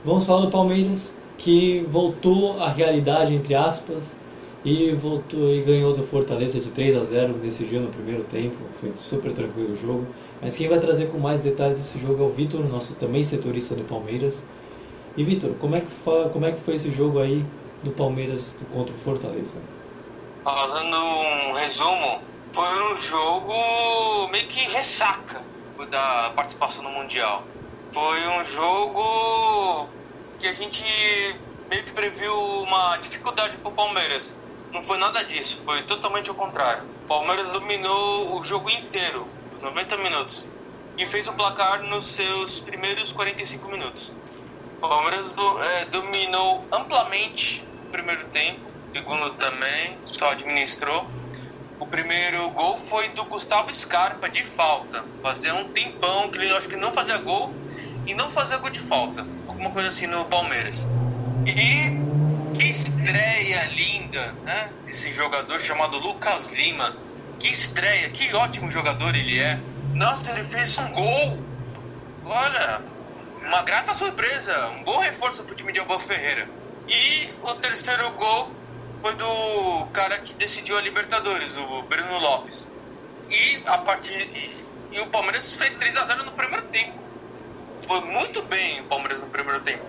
Vamos falar do Palmeiras que voltou à realidade entre aspas e voltou e ganhou do Fortaleza de 3 a 0 nesse dia no primeiro tempo, foi super tranquilo o jogo. Mas quem vai trazer com mais detalhes esse jogo é o Vitor, nosso também setorista do Palmeiras. E Vitor, como é que como é que foi esse jogo aí do Palmeiras contra o Fortaleza? Fazendo um resumo, foi um jogo meio que ressaca da participação no Mundial. Foi um jogo que a gente meio que previu uma dificuldade para o Palmeiras. Não foi nada disso, foi totalmente o contrário. O Palmeiras dominou o jogo inteiro, os 90 minutos, e fez o placar nos seus primeiros 45 minutos. O Palmeiras do, é, dominou amplamente o primeiro tempo, segundo também, só administrou. O primeiro gol foi do Gustavo Scarpa de falta. Fazia um tempão que ele acho que não fazia gol e não fazia gol de falta. Alguma coisa assim no Palmeiras. E estreia linda, né? Esse jogador chamado Lucas Lima. Que estreia, que ótimo jogador ele é. Nossa, ele fez um gol. Olha, uma grata surpresa, um bom reforço para o time de Abel Ferreira. E o terceiro gol foi do cara que decidiu a Libertadores, o Bruno Lopes. E a partir e, e o Palmeiras fez 3 a 0 no primeiro tempo. Foi muito bem o Palmeiras no primeiro tempo.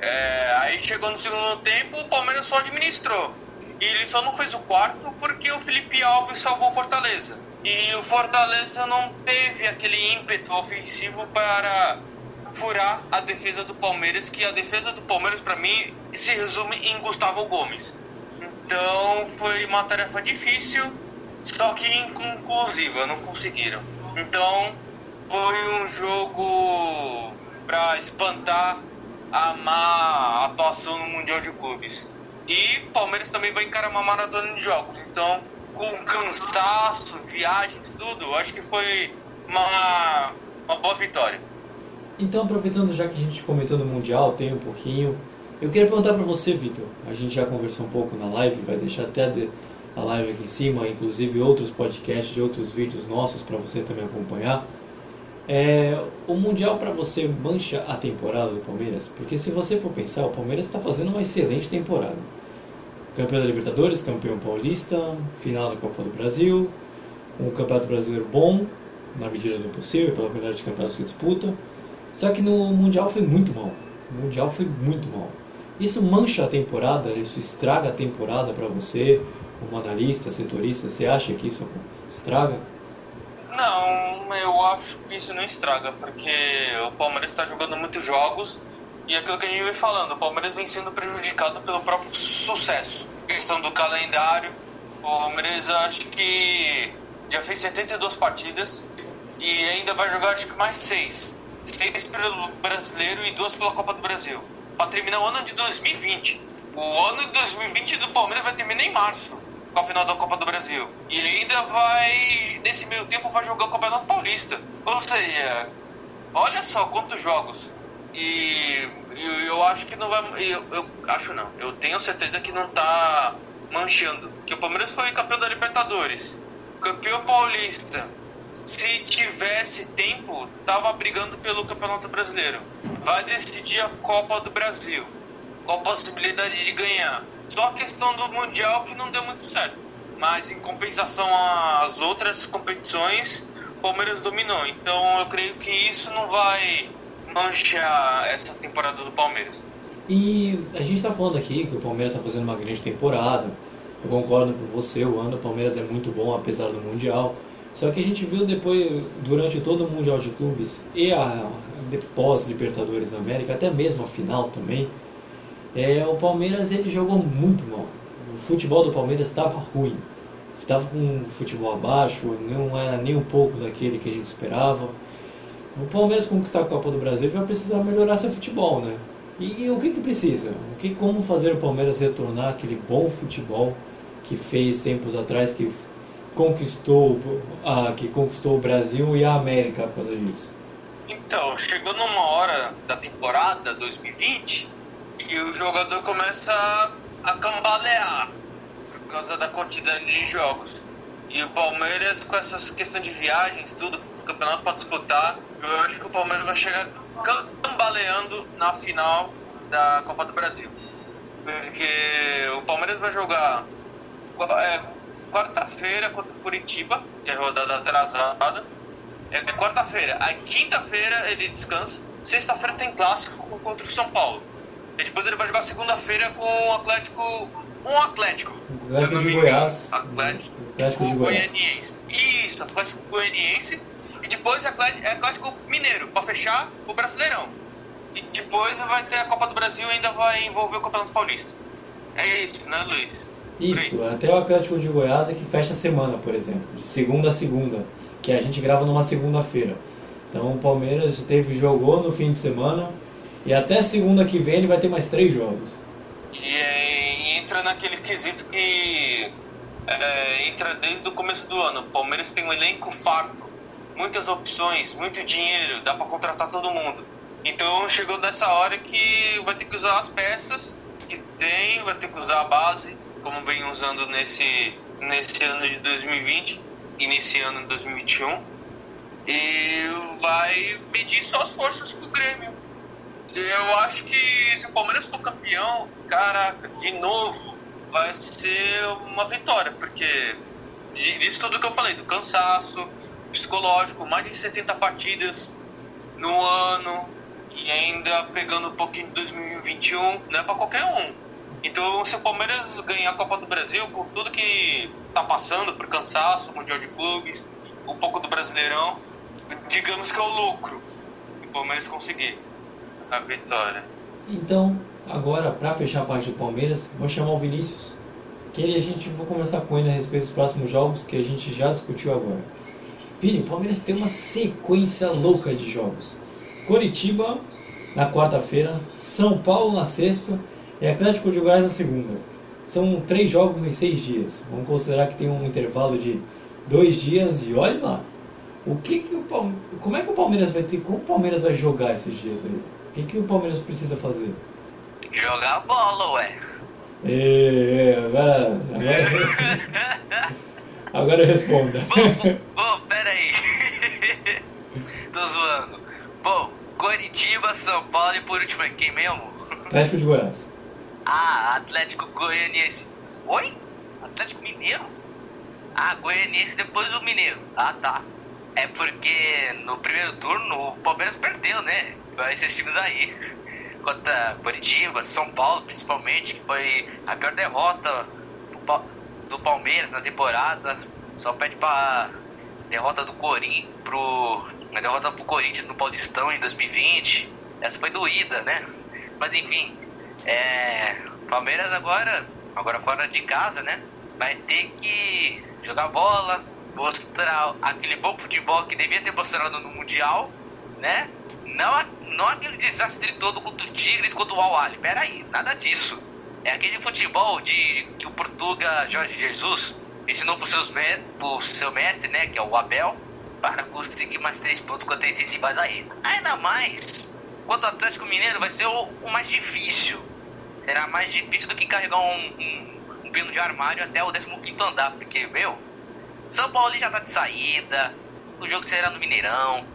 É, aí chegou no segundo tempo, o Palmeiras só administrou. E ele só não fez o quarto porque o Felipe Alves salvou o Fortaleza. E o Fortaleza não teve aquele ímpeto ofensivo para furar a defesa do Palmeiras, que a defesa do Palmeiras, para mim, se resume em Gustavo Gomes. Então foi uma tarefa difícil, só que inconclusiva, não conseguiram. Então foi um jogo para espantar a má atuação no Mundial de Clubes. E Palmeiras também vai encarar uma maratona de jogos. Então, com cansaço, viagens, tudo, acho que foi uma, uma boa vitória. Então, aproveitando já que a gente comentou no Mundial, tem um pouquinho, eu queria perguntar para você, Vitor. A gente já conversou um pouco na live, vai deixar até a live aqui em cima, inclusive outros podcasts outros vídeos nossos para você também acompanhar. É, o Mundial para você mancha a temporada do Palmeiras? Porque se você for pensar, o Palmeiras está fazendo uma excelente temporada. Campeão da Libertadores, campeão paulista, final da Copa do Brasil, um campeonato brasileiro bom, na medida do possível, pela quantidade de campeonatos que disputa. Só que no Mundial foi muito mal. O Mundial foi muito mal. Isso mancha a temporada, isso estraga a temporada para você, como analista, setorista. Você acha que isso estraga? Não, eu acho que isso não estraga, porque o Palmeiras está jogando muitos jogos e aquilo que a gente vem falando, o Palmeiras vem sendo prejudicado pelo próprio sucesso. questão do calendário, o Palmeiras acho que já fez 72 partidas e ainda vai jogar acho que mais 6 seis pelo brasileiro e duas pela Copa do Brasil. Para terminar o ano de 2020. O ano de 2020 do Palmeiras vai terminar em março, com a final da Copa do Brasil. E ainda vai, nesse meio tempo, vai jogar o Campeonato Paulista. Ou seja, olha só quantos jogos. E eu, eu acho que não vai. Eu, eu, acho não. Eu tenho certeza que não tá manchando. Que o Palmeiras foi campeão da Libertadores, campeão paulista, se tivesse tempo, tava brigando pelo Campeonato Brasileiro. Vai decidir a Copa do Brasil, com a possibilidade de ganhar. Só a questão do Mundial que não deu muito certo. Mas em compensação às outras competições, o Palmeiras dominou. Então eu creio que isso não vai manchar essa temporada do Palmeiras. E a gente está falando aqui que o Palmeiras está fazendo uma grande temporada. Eu concordo com você, o ano do Palmeiras é muito bom apesar do Mundial. Só que a gente viu depois, durante todo o Mundial de Clubes e a pós-Libertadores da América, até mesmo a final também, é, o Palmeiras ele jogou muito mal. O futebol do Palmeiras estava ruim. Estava com um futebol abaixo, não era nem um pouco daquele que a gente esperava. O Palmeiras conquistar a Copa do Brasil vai precisar melhorar seu futebol, né? E, e o que, que precisa? O que, como fazer o Palmeiras retornar aquele bom futebol que fez tempos atrás, que conquistou, ah, que conquistou o Brasil e a América por causa disso? Então, chegou numa hora da temporada 2020 que o jogador começa a cambalear por causa da quantidade de jogos. E o Palmeiras, com essas questões de viagens, tudo, campeonato para disputar, eu acho que o Palmeiras vai chegar cambaleando na final da Copa do Brasil. Porque o Palmeiras vai jogar é, quarta-feira contra o Curitiba, que é rodada atrasada. É quarta-feira. Aí quinta-feira ele descansa. Sexta-feira tem clássico contra o São Paulo. E depois ele vai jogar segunda-feira com o Atlético. Um Atlético. Atlético de Goiás. Atlético, Atlético de Goianiense. Isso, Atlético Goianiense. E depois é Atlético Mineiro, para fechar o Brasileirão. E depois vai ter a Copa do Brasil e ainda vai envolver o Campeonato Paulista. É isso, né, Luiz? Isso, até o Atlético de Goiás é que fecha a semana, por exemplo, de segunda a segunda, que a gente grava numa segunda-feira. Então o Palmeiras teve jogou no fim de semana e até segunda que vem ele vai ter mais três jogos. E, e entra naquele quesito que é, entra desde o começo do ano. O Palmeiras tem um elenco farto, muitas opções, muito dinheiro, dá para contratar todo mundo. Então chegou dessa hora que vai ter que usar as peças que tem, vai ter que usar a base, como vem usando nesse, nesse ano de 2020 e nesse ano de 2021. E vai medir suas forças pro Grêmio. Eu acho que se o Palmeiras for campeão, caraca, de novo, vai ser uma vitória, porque disso tudo que eu falei, do cansaço psicológico, mais de 70 partidas no ano, e ainda pegando um pouquinho de 2021, não é para qualquer um. Então, se o Palmeiras ganhar a Copa do Brasil, por tudo que tá passando, por cansaço, Mundial de Clubes, um pouco do Brasileirão, digamos que é o lucro. E o Palmeiras conseguir a vitória. Então, agora, para fechar a parte do Palmeiras, vou chamar o Vinícius, que ele, a gente vou conversar com ele a respeito dos próximos jogos que a gente já discutiu agora. Vini, o Palmeiras tem uma sequência louca de jogos. Coritiba na quarta-feira, São Paulo na sexta e Atlético de Goiás na segunda. São três jogos em seis dias. Vamos considerar que tem um intervalo de dois dias e olhe lá. O que que o Palme... Como é que o Palmeiras vai ter? Como o Palmeiras vai jogar esses dias aí? O que, que o Palmeiras precisa fazer? Jogar bola, ué. É, agora. Agora, agora responda. Bom, bom, pera aí. Tô zoando. Bom, Coritiba, São Paulo e por último é quem mesmo? Atlético de Goiás. Ah, Atlético Goianiense. Oi? Atlético Mineiro? Ah, Goianiense depois do Mineiro. Ah, tá. É porque no primeiro turno o Palmeiras perdeu, né? Vai esses times aí. Contra Curitiba, São Paulo principalmente, que foi a pior derrota do Palmeiras na temporada. Só pede pra derrota do Corinthians pro. A derrota pro Corinthians no Paulistão em 2020. Essa foi doída, né? Mas enfim, é. Palmeiras agora, agora fora de casa, né? Vai ter que jogar bola, mostrar aquele bom futebol que devia ter mostrado no Mundial, né? Não, não aquele desastre todo contra o Tigres, contra o Al-Ali. Pera aí, nada disso. É aquele futebol de que o Portuga Jorge Jesus ensinou pro, seus pro seu mestre, né? Que é o Abel, para conseguir mais três pontos contra esses rivais aí. Ainda mais, quanto o Atlético Mineiro vai ser o, o, mais difícil. Será mais difícil do que carregar um, um, um pino de armário até o 15 andar, porque, meu, são Paulo já tá de saída. O jogo será no Mineirão.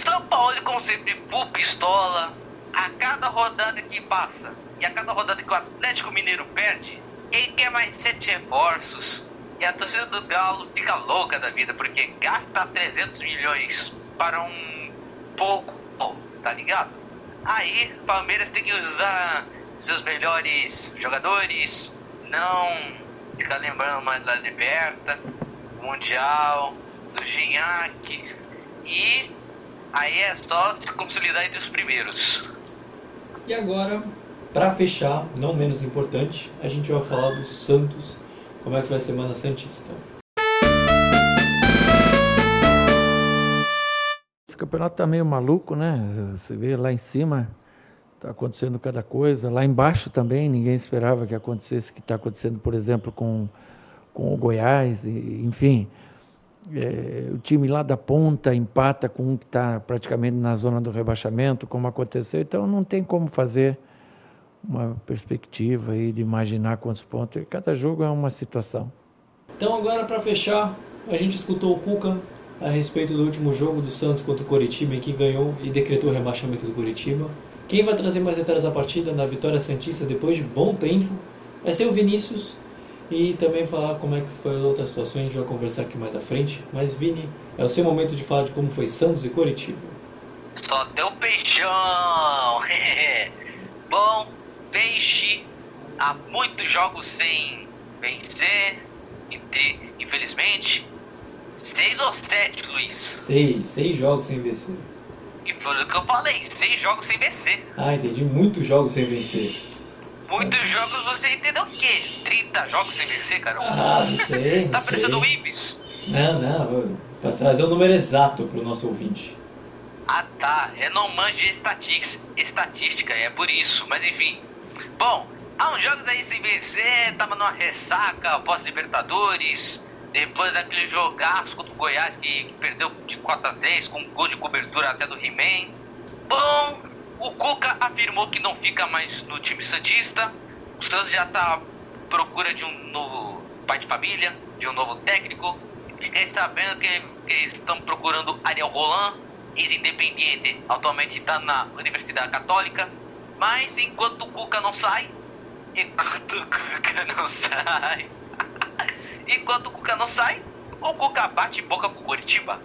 São Paulo, como sempre, full pistola. A cada rodada que passa e a cada rodada que o Atlético Mineiro perde, ele quer mais sete reforços. E a torcida do Galo fica louca da vida porque gasta 300 milhões para um pouco, tá ligado? Aí, Palmeiras tem que usar seus melhores jogadores, não ficar lembrando mais da Liberta, Mundial, do Gignac. E aí é só se consolidar entre os primeiros. E agora, para fechar, não menos importante, a gente vai falar do Santos. Como é que foi a Semana Santista? Esse campeonato tá meio maluco, né? Você vê lá em cima, Está acontecendo cada coisa. Lá embaixo também, ninguém esperava que acontecesse o que está acontecendo, por exemplo, com, com o Goiás, e, enfim. É, o time lá da ponta empata com um que está praticamente na zona do rebaixamento, como aconteceu. Então, não tem como fazer uma perspectiva aí de imaginar quantos pontos. Cada jogo é uma situação. Então, agora para fechar, a gente escutou o Cuca a respeito do último jogo do Santos contra o Coritiba, em que ganhou e decretou o rebaixamento do Coritiba. Quem vai trazer mais detalhes da partida na vitória Santista depois de bom tempo vai ser o Vinícius e também falar como é que foi outras situações, a gente vai conversar aqui mais à frente. Mas Vini, é o seu momento de falar de como foi Santos e Coritiba. Só deu peixão! bom, peixe, há muitos jogos sem vencer, infelizmente. Seis ou sete, Luiz? Seis, seis jogos sem vencer. E foi o que eu falei, seis jogos sem vencer. Ah, entendi. Muitos jogos sem vencer. Muitos jogos você entendeu o quê? 30 jogos sem vencer, cara? Ah, não sei. Tá parecendo o Ibis? Não, não. Pra trazer o número exato pro nosso ouvinte. Ah tá, eu não manjo estatística, estatística, é por isso. Mas enfim. Bom, há Bom, jogos aí sem vencer, tava numa ressaca pós-Libertadores, depois daquele jogaço contra o Goiás que, que perdeu de 4 a 3 com um gol de cobertura até do He-Man. Bom, o Cuca afirmou que não fica mais no time Santista. O Santos já tá à procura de um novo pai de família, de um novo técnico. Fiquei sabendo que, que estão procurando Ariel Roland, ex-independiente, atualmente está na Universidade Católica. Mas enquanto o Cuca não sai, enquanto o Cuca não sai, enquanto o Cuca não sai, o Cuca bate boca com o Curitiba.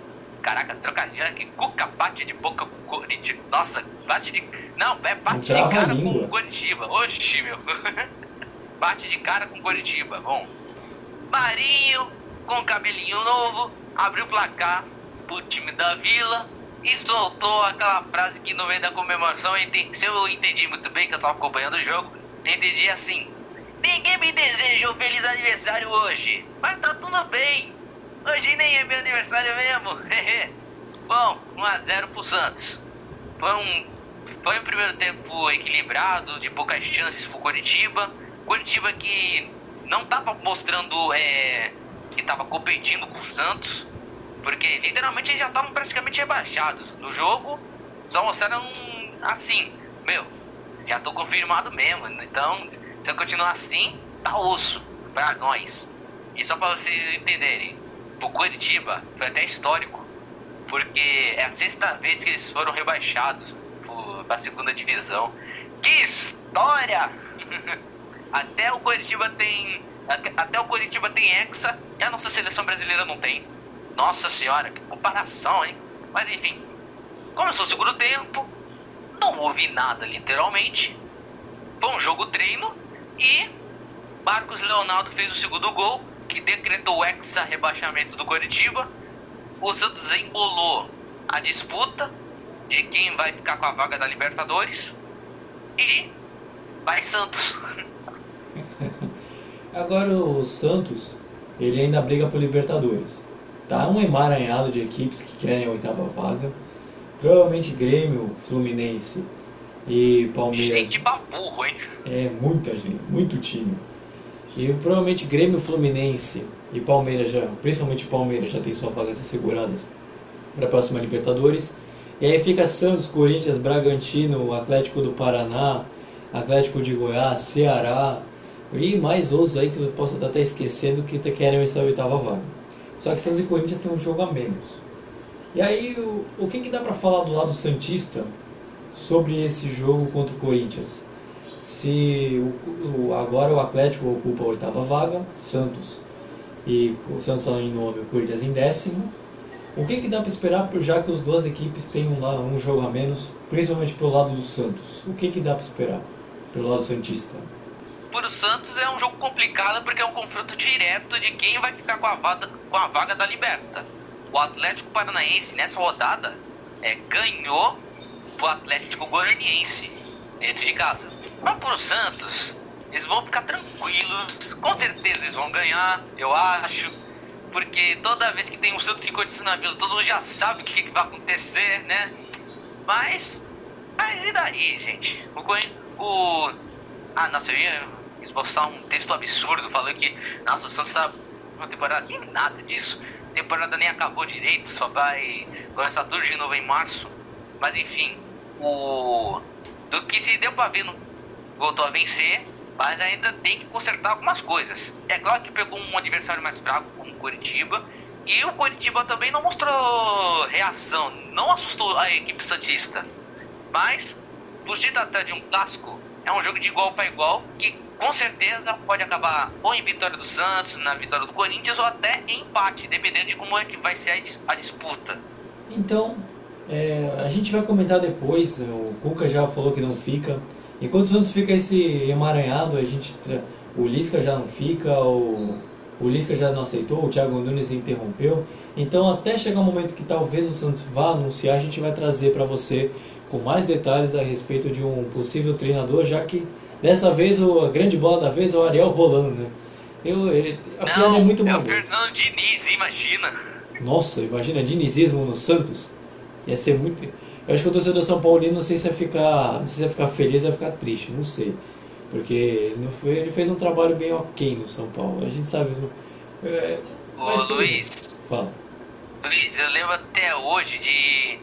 Caraca, trocadilho. Cuca bate de boca com o Curitiba. Nossa, bate de. Não, é bate de cara com o Curitiba. Oxi, meu. bate de cara com o Curitiba. Bom. Marinho, com cabelinho novo, abriu o placar pro time da Vila e soltou aquela frase que no meio da comemoração, se eu entendi muito bem, que eu tava acompanhando o jogo, entendi assim: Ninguém me deseja um feliz aniversário hoje, mas tá tudo bem. Hoje nem é meu aniversário mesmo. Bom, 1x0 pro Santos. Foi um, foi um primeiro tempo equilibrado, de poucas chances pro Curitiba. Curitiba que não tava mostrando é, que tava competindo com o Santos, porque literalmente eles já estavam praticamente rebaixados. No jogo, só mostraram assim, meu, já tô confirmado mesmo. Então, se eu continuar assim, tá osso pra nós. E só pra vocês entenderem, pro Curitiba foi até histórico, porque é a sexta vez que eles foram rebaixados pra segunda divisão. Que história! até o Curitiba tem. Até o Curitiba tem Hexa e a nossa seleção brasileira não tem. Nossa senhora, que comparação, hein? Mas enfim, começou o segundo tempo, não houve nada literalmente. Foi um jogo treino e Marcos Leonardo fez o segundo gol, que decretou o hexa rebaixamento do Coritiba. O Santos embolou a disputa de quem vai ficar com a vaga da Libertadores. E vai Santos. Agora o Santos, ele ainda briga por Libertadores. Tá um emaranhado de equipes que querem a oitava vaga. Provavelmente Grêmio, Fluminense e Palmeiras. Gente pra burro, hein? É, muita gente, muito time. E provavelmente Grêmio, Fluminense e Palmeiras já, principalmente Palmeiras, já tem suas vagas asseguradas para a próxima Libertadores. E aí fica Santos, Corinthians, Bragantino, Atlético do Paraná, Atlético de Goiás, Ceará e mais outros aí que eu posso estar até esquecendo que querem essa oitava vaga. Só que Santos e Corinthians têm um jogo a menos. E aí, o, o que, que dá para falar do lado Santista sobre esse jogo contra o Corinthians? Se o, o, agora o Atlético ocupa a oitava vaga, Santos e o Santos está em nome, o Corinthians em décimo. O que, que dá para esperar, já que as duas equipes têm um, um jogo a menos, principalmente pelo lado do Santos? O que, que dá para esperar pelo lado Santista? Para o Santos é um jogo complicado porque é um confronto direto de quem vai ficar com a vaga, com a vaga da Liberta. O Atlético Paranaense nessa rodada é, ganhou o Atlético Goianiense dentro de casa. Mas para o Santos, eles vão ficar tranquilos. Com certeza eles vão ganhar, eu acho. Porque toda vez que tem um Santos 50 na vila, todo mundo já sabe o que, que vai acontecer, né? Mas. Mas e daí, gente? O, o. Ah, nossa, eu ia esboçar um texto absurdo falando que. Nossa, o Santos tá uma temporada. E nada disso. A temporada nem acabou direito, só vai começar tudo de novo em março. Mas enfim, o. Do que se deu pra ver, não voltou a vencer, mas ainda tem que consertar algumas coisas. É claro que pegou um adversário mais fraco, como o Curitiba, e o Curitiba também não mostrou reação, não assustou a equipe Santista. Mas, por se tratar de um clássico, é um jogo de igual para igual que com certeza pode acabar ou em vitória do Santos, na vitória do Corinthians, ou até em empate, dependendo de como é que vai ser a disputa. Então, é, a gente vai comentar depois, o Cuca já falou que não fica. Enquanto o Santos fica esse emaranhado, a gente o Lisca já não fica, o, o Lisca já não aceitou, o Thiago Nunes interrompeu. Então, até chegar o um momento que talvez o Santos vá anunciar, a gente vai trazer para você com mais detalhes a respeito de um possível treinador, já que dessa vez o, a grande bola da vez é o Ariel Rolando, né? Eu, eu, a não, piada é muito boa. É o Fernando Diniz, imagina. Nossa, imagina, dinizismo no Santos. Ia ser muito. Eu acho que o torcedor São Paulino não sei se vai ficar. Não sei se vai ficar feliz ou vai ficar triste, não sei. Porque ele, não foi, ele fez um trabalho bem ok no São Paulo. A gente sabe. É, Ô Luiz. Fala. Luiz, eu lembro até hoje de.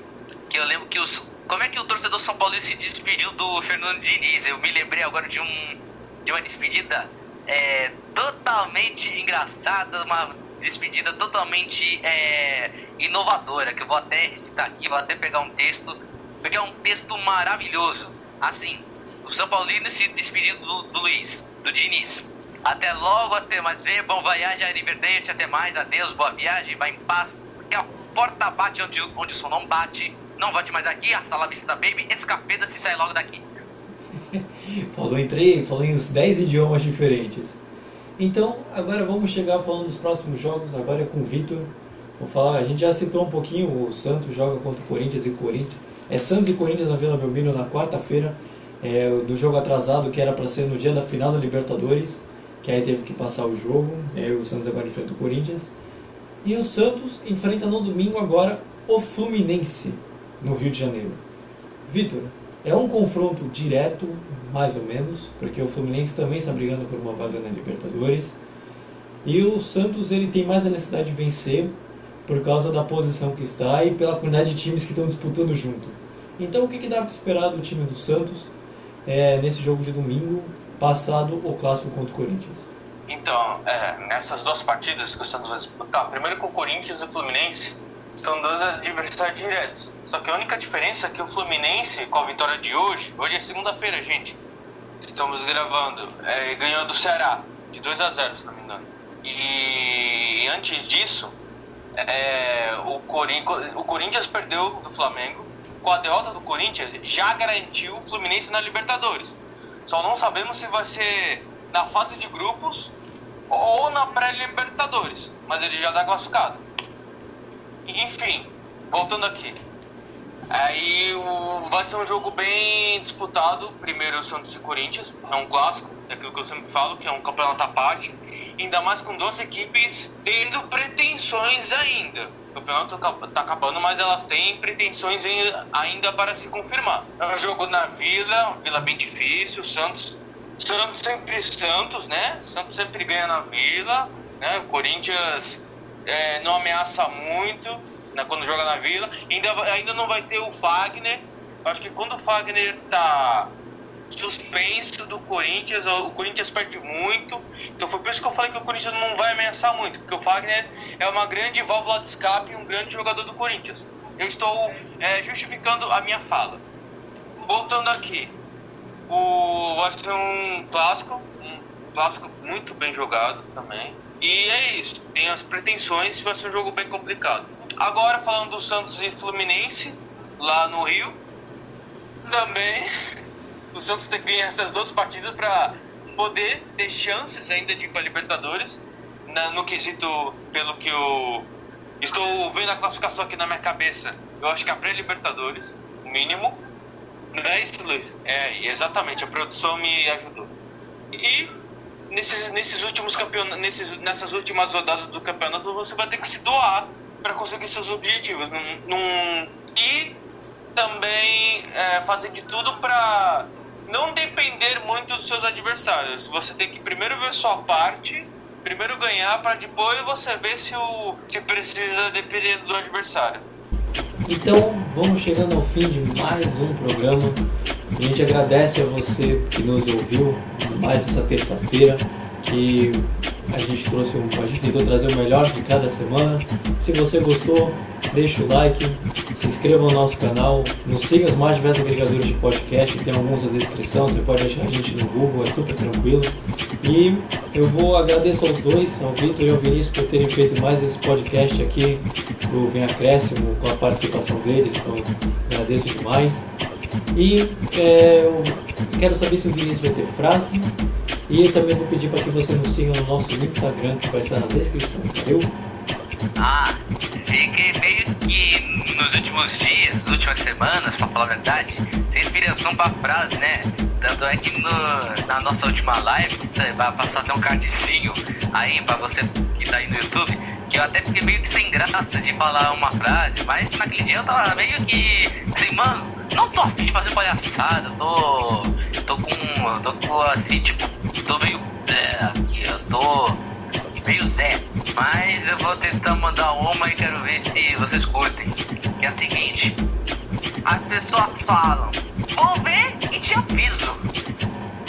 Que eu lembro que os. Como é que o torcedor São Paulo se despediu do Fernando Diniz? Eu me lembrei agora de um. De uma despedida é, totalmente engraçada, uma despedida totalmente é, inovadora, que eu vou até citar aqui, vou até pegar um texto, porque é um texto maravilhoso. Assim, o São Paulino se despedindo do, do Luiz, do Diniz. Até logo, até mais ver, bom viagem, liberdade, até mais, adeus, boa viagem, vai em paz, porque a porta bate onde, onde o som não bate, não volte mais aqui, hasta la vista, baby, escapeda se sai logo daqui. falou em três, falou em uns 10 idiomas diferentes. Então, agora vamos chegar falando dos próximos jogos, agora é com o Vitor. Vou falar, a gente já citou um pouquinho, o Santos joga contra o Corinthians e Corinthians. É Santos e Corinthians na Vila Belmiro na quarta-feira, é, do jogo atrasado que era para ser no dia da final da Libertadores, que aí teve que passar o jogo, aí o Santos agora enfrenta o Corinthians. E o Santos enfrenta no domingo agora o Fluminense, no Rio de Janeiro. Vitor, é um confronto direto, mais ou menos, porque o Fluminense também está brigando por uma vaga na Libertadores. E o Santos ele tem mais a necessidade de vencer por causa da posição que está e pela quantidade de times que estão disputando junto. Então o que, que dá para esperar do time do Santos é, nesse jogo de domingo, passado o clássico contra o Corinthians? Então, é, nessas duas partidas que o Santos vai disputar, primeiro com o Corinthians e o Fluminense, são dois adversários diretos. Só que a única diferença é que o Fluminense, com a vitória de hoje, hoje é segunda-feira, gente. Estamos gravando, é, ganhou do Ceará, de 2 a 0 se não me engano. E antes disso, é, o, Corin o Corinthians perdeu do Flamengo. Com a derrota do Corinthians, já garantiu o Fluminense na Libertadores. Só não sabemos se vai ser na fase de grupos ou na pré-Libertadores. Mas ele já está classificado. Enfim, voltando aqui. Aí o, vai ser um jogo bem disputado. Primeiro Santos e Corinthians, é um clássico, é aquilo que eu sempre falo, que é um campeonato à parte. Ainda mais com duas equipes tendo pretensões ainda. O campeonato está acabando, mas elas têm pretensões ainda para se confirmar. É um jogo na Vila, Vila bem difícil. Santos, Santos sempre Santos, né? Santos sempre ganha na Vila, né? O Corinthians é, não ameaça muito né, quando joga na Vila. Ainda, ainda não vai ter o Fagner. Acho que quando o Fagner tá suspenso do Corinthians, o Corinthians perde muito. Então foi por isso que eu falei que o Corinthians não vai ameaçar muito, porque o Fagner é uma grande válvula de escape e um grande jogador do Corinthians. Eu estou é, justificando a minha fala. Voltando aqui, o vai ser um clássico, um clássico muito bem jogado também. E é isso, tem as pretensões, vai ser um jogo bem complicado. Agora falando do Santos e Fluminense, lá no Rio, também o Santos tem que ganhar essas duas partidas para poder ter chances ainda de ir para Libertadores. Na, no quesito, pelo que eu estou vendo a classificação aqui na minha cabeça, eu acho que é pré-Libertadores, mínimo. Não é isso, Luiz? É, exatamente, a produção me ajudou. E nesses, nesses últimos campeonatos, nessas últimas rodadas do campeonato, você vai ter que se doar para conseguir seus objetivos. Num, num, e também é, fazer de tudo para não depender muito dos seus adversários. Você tem que primeiro ver sua parte, primeiro ganhar, para depois você ver se, o, se precisa depender do adversário. Então, vamos chegando ao fim de mais um programa. A gente agradece a você que nos ouviu mais essa terça-feira, que a gente trouxe a gente tentou trazer o melhor de cada semana. Se você gostou, deixa o like, se inscreva no nosso canal, nos siga os mais diversos agregadores de podcast, tem alguns na descrição, você pode achar a gente no Google, é super tranquilo. E eu vou agradecer aos dois, ao Vitor e ao Vinícius, por terem feito mais esse podcast aqui do Vem Acréscimo, com a participação deles, então agradeço demais. E é, eu quero saber se o Vinícius vai ter frase. E eu também vou pedir para que você nos siga no nosso Instagram, que vai estar na descrição, valeu? Ah, fiquei meio que nos últimos dias, últimas semanas, pra falar a verdade, sem inspiração pra frase, né? Tanto é que no, na nossa última live, vai passar até um cardzinho aí pra você que tá aí no YouTube, que eu até fiquei meio que sem graça de falar uma frase, mas naquele dia eu tava meio que assim, mano, não tô afim de fazer palhaçada, tô. tô com. tô com assim, tipo, tô meio. É, aqui, eu tô meio Zé. Mas eu vou tentar mandar uma e quero ver se vocês curtem. Que é o seguinte, as pessoas falam, vou ver e te aviso.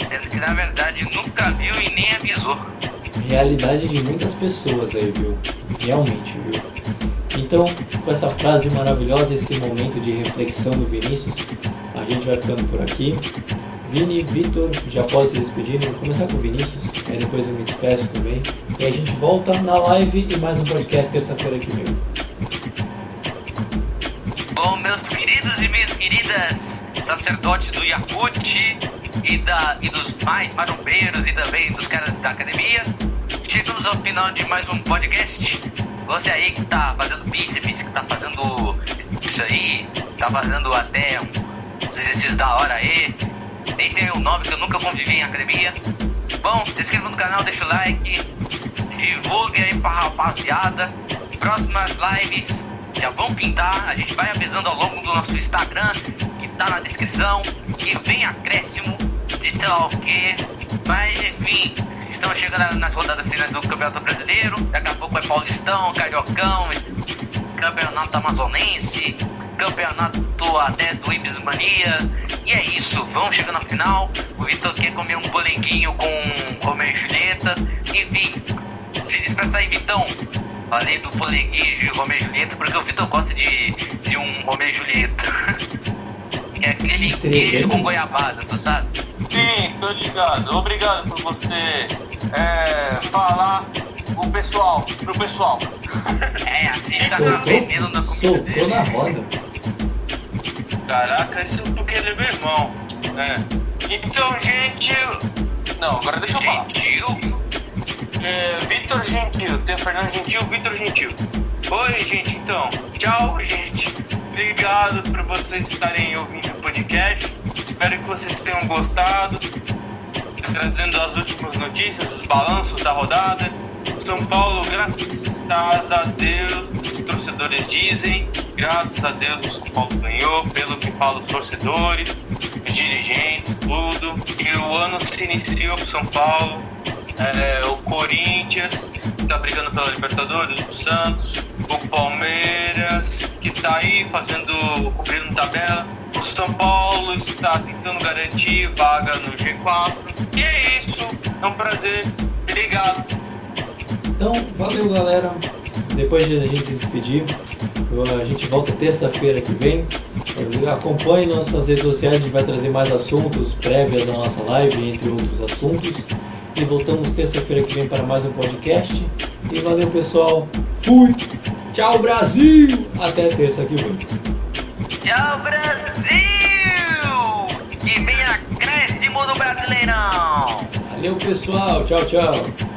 Sendo que na verdade nunca viu e nem avisou. Realidade de muitas pessoas aí, viu? Realmente, viu? Então, com essa frase maravilhosa, esse momento de reflexão do Vinícius, a gente vai ficando por aqui. Vini, Vitor, já pode se despedir. Vou começar com o Vinícius, aí depois eu me despeço também. E a gente volta na live e mais um podcast terça-feira que vem. Bom, meus queridos e minhas queridas sacerdotes do Yakut e, da, e dos mais marombeiros e também dos caras da academia, chegamos ao final de mais um podcast. Você aí que tá fazendo bíceps, que tá fazendo isso aí, tá fazendo até uns exercícios da hora aí, nem sei o nome que eu nunca convivi em academia. Bom, se inscreva no canal, deixa o like, divulgue aí pra rapaziada. Próximas lives já vão pintar, a gente vai avisando ao longo do nosso Instagram, que tá na descrição, que vem acréscimo de sei lá o que. Mas enfim, estamos chegando nas rodadas finais do Campeonato Brasileiro, daqui a pouco é Paulistão, Cariocão, Campeonato Amazonense, Campeonato até do Ibis Mania. E é isso, vamos chegando na final. O Vitor quer comer um polenguinho com Romeu e Julieta. Enfim, se despeça aí, Vitão. Falei do polenguinho de Romeu e Julieta porque o Vitor gosta de, de um Romeu e Julieta. é aquele queijo com goiabada, tu sabe? Sim, tô ligado. Obrigado por você é, falar o pessoal, pro pessoal. É, assim tá Soltou, vendendo na comida soltou dele. na roda. Caraca, isso porque ele é meu irmão. né? Então, gente. Não, agora deixa eu falar. Gentil. É, Vitor Gentil, tem o Fernando Gentil, Vitor Gentil. Oi, gente, então. Tchau, gente. Obrigado por vocês estarem ouvindo o podcast. Espero que vocês tenham gostado. Trazendo as últimas notícias, os balanços da rodada. São Paulo, graças a Deus, os torcedores dizem, graças a Deus o São Paulo ganhou, pelo que falam os torcedores, os dirigentes, tudo. E o ano se iniciou pro São Paulo. É, o Corinthians está brigando pela Libertadores, o Santos, o Palmeiras que está aí fazendo, cumprindo tabela, o São Paulo está tentando garantir vaga no G4. E é isso, é um prazer, obrigado. Então, valeu galera. Depois de a gente se despedir, a gente volta terça-feira que vem. Acompanhe nossas redes sociais, a gente vai trazer mais assuntos prévios da nossa live, entre outros assuntos. E voltamos terça-feira que vem para mais um podcast. E valeu pessoal. Fui! Tchau Brasil! Até terça que vem. Tchau, Brasil! E vem acréscimo do Brasileirão! Valeu pessoal, tchau, tchau.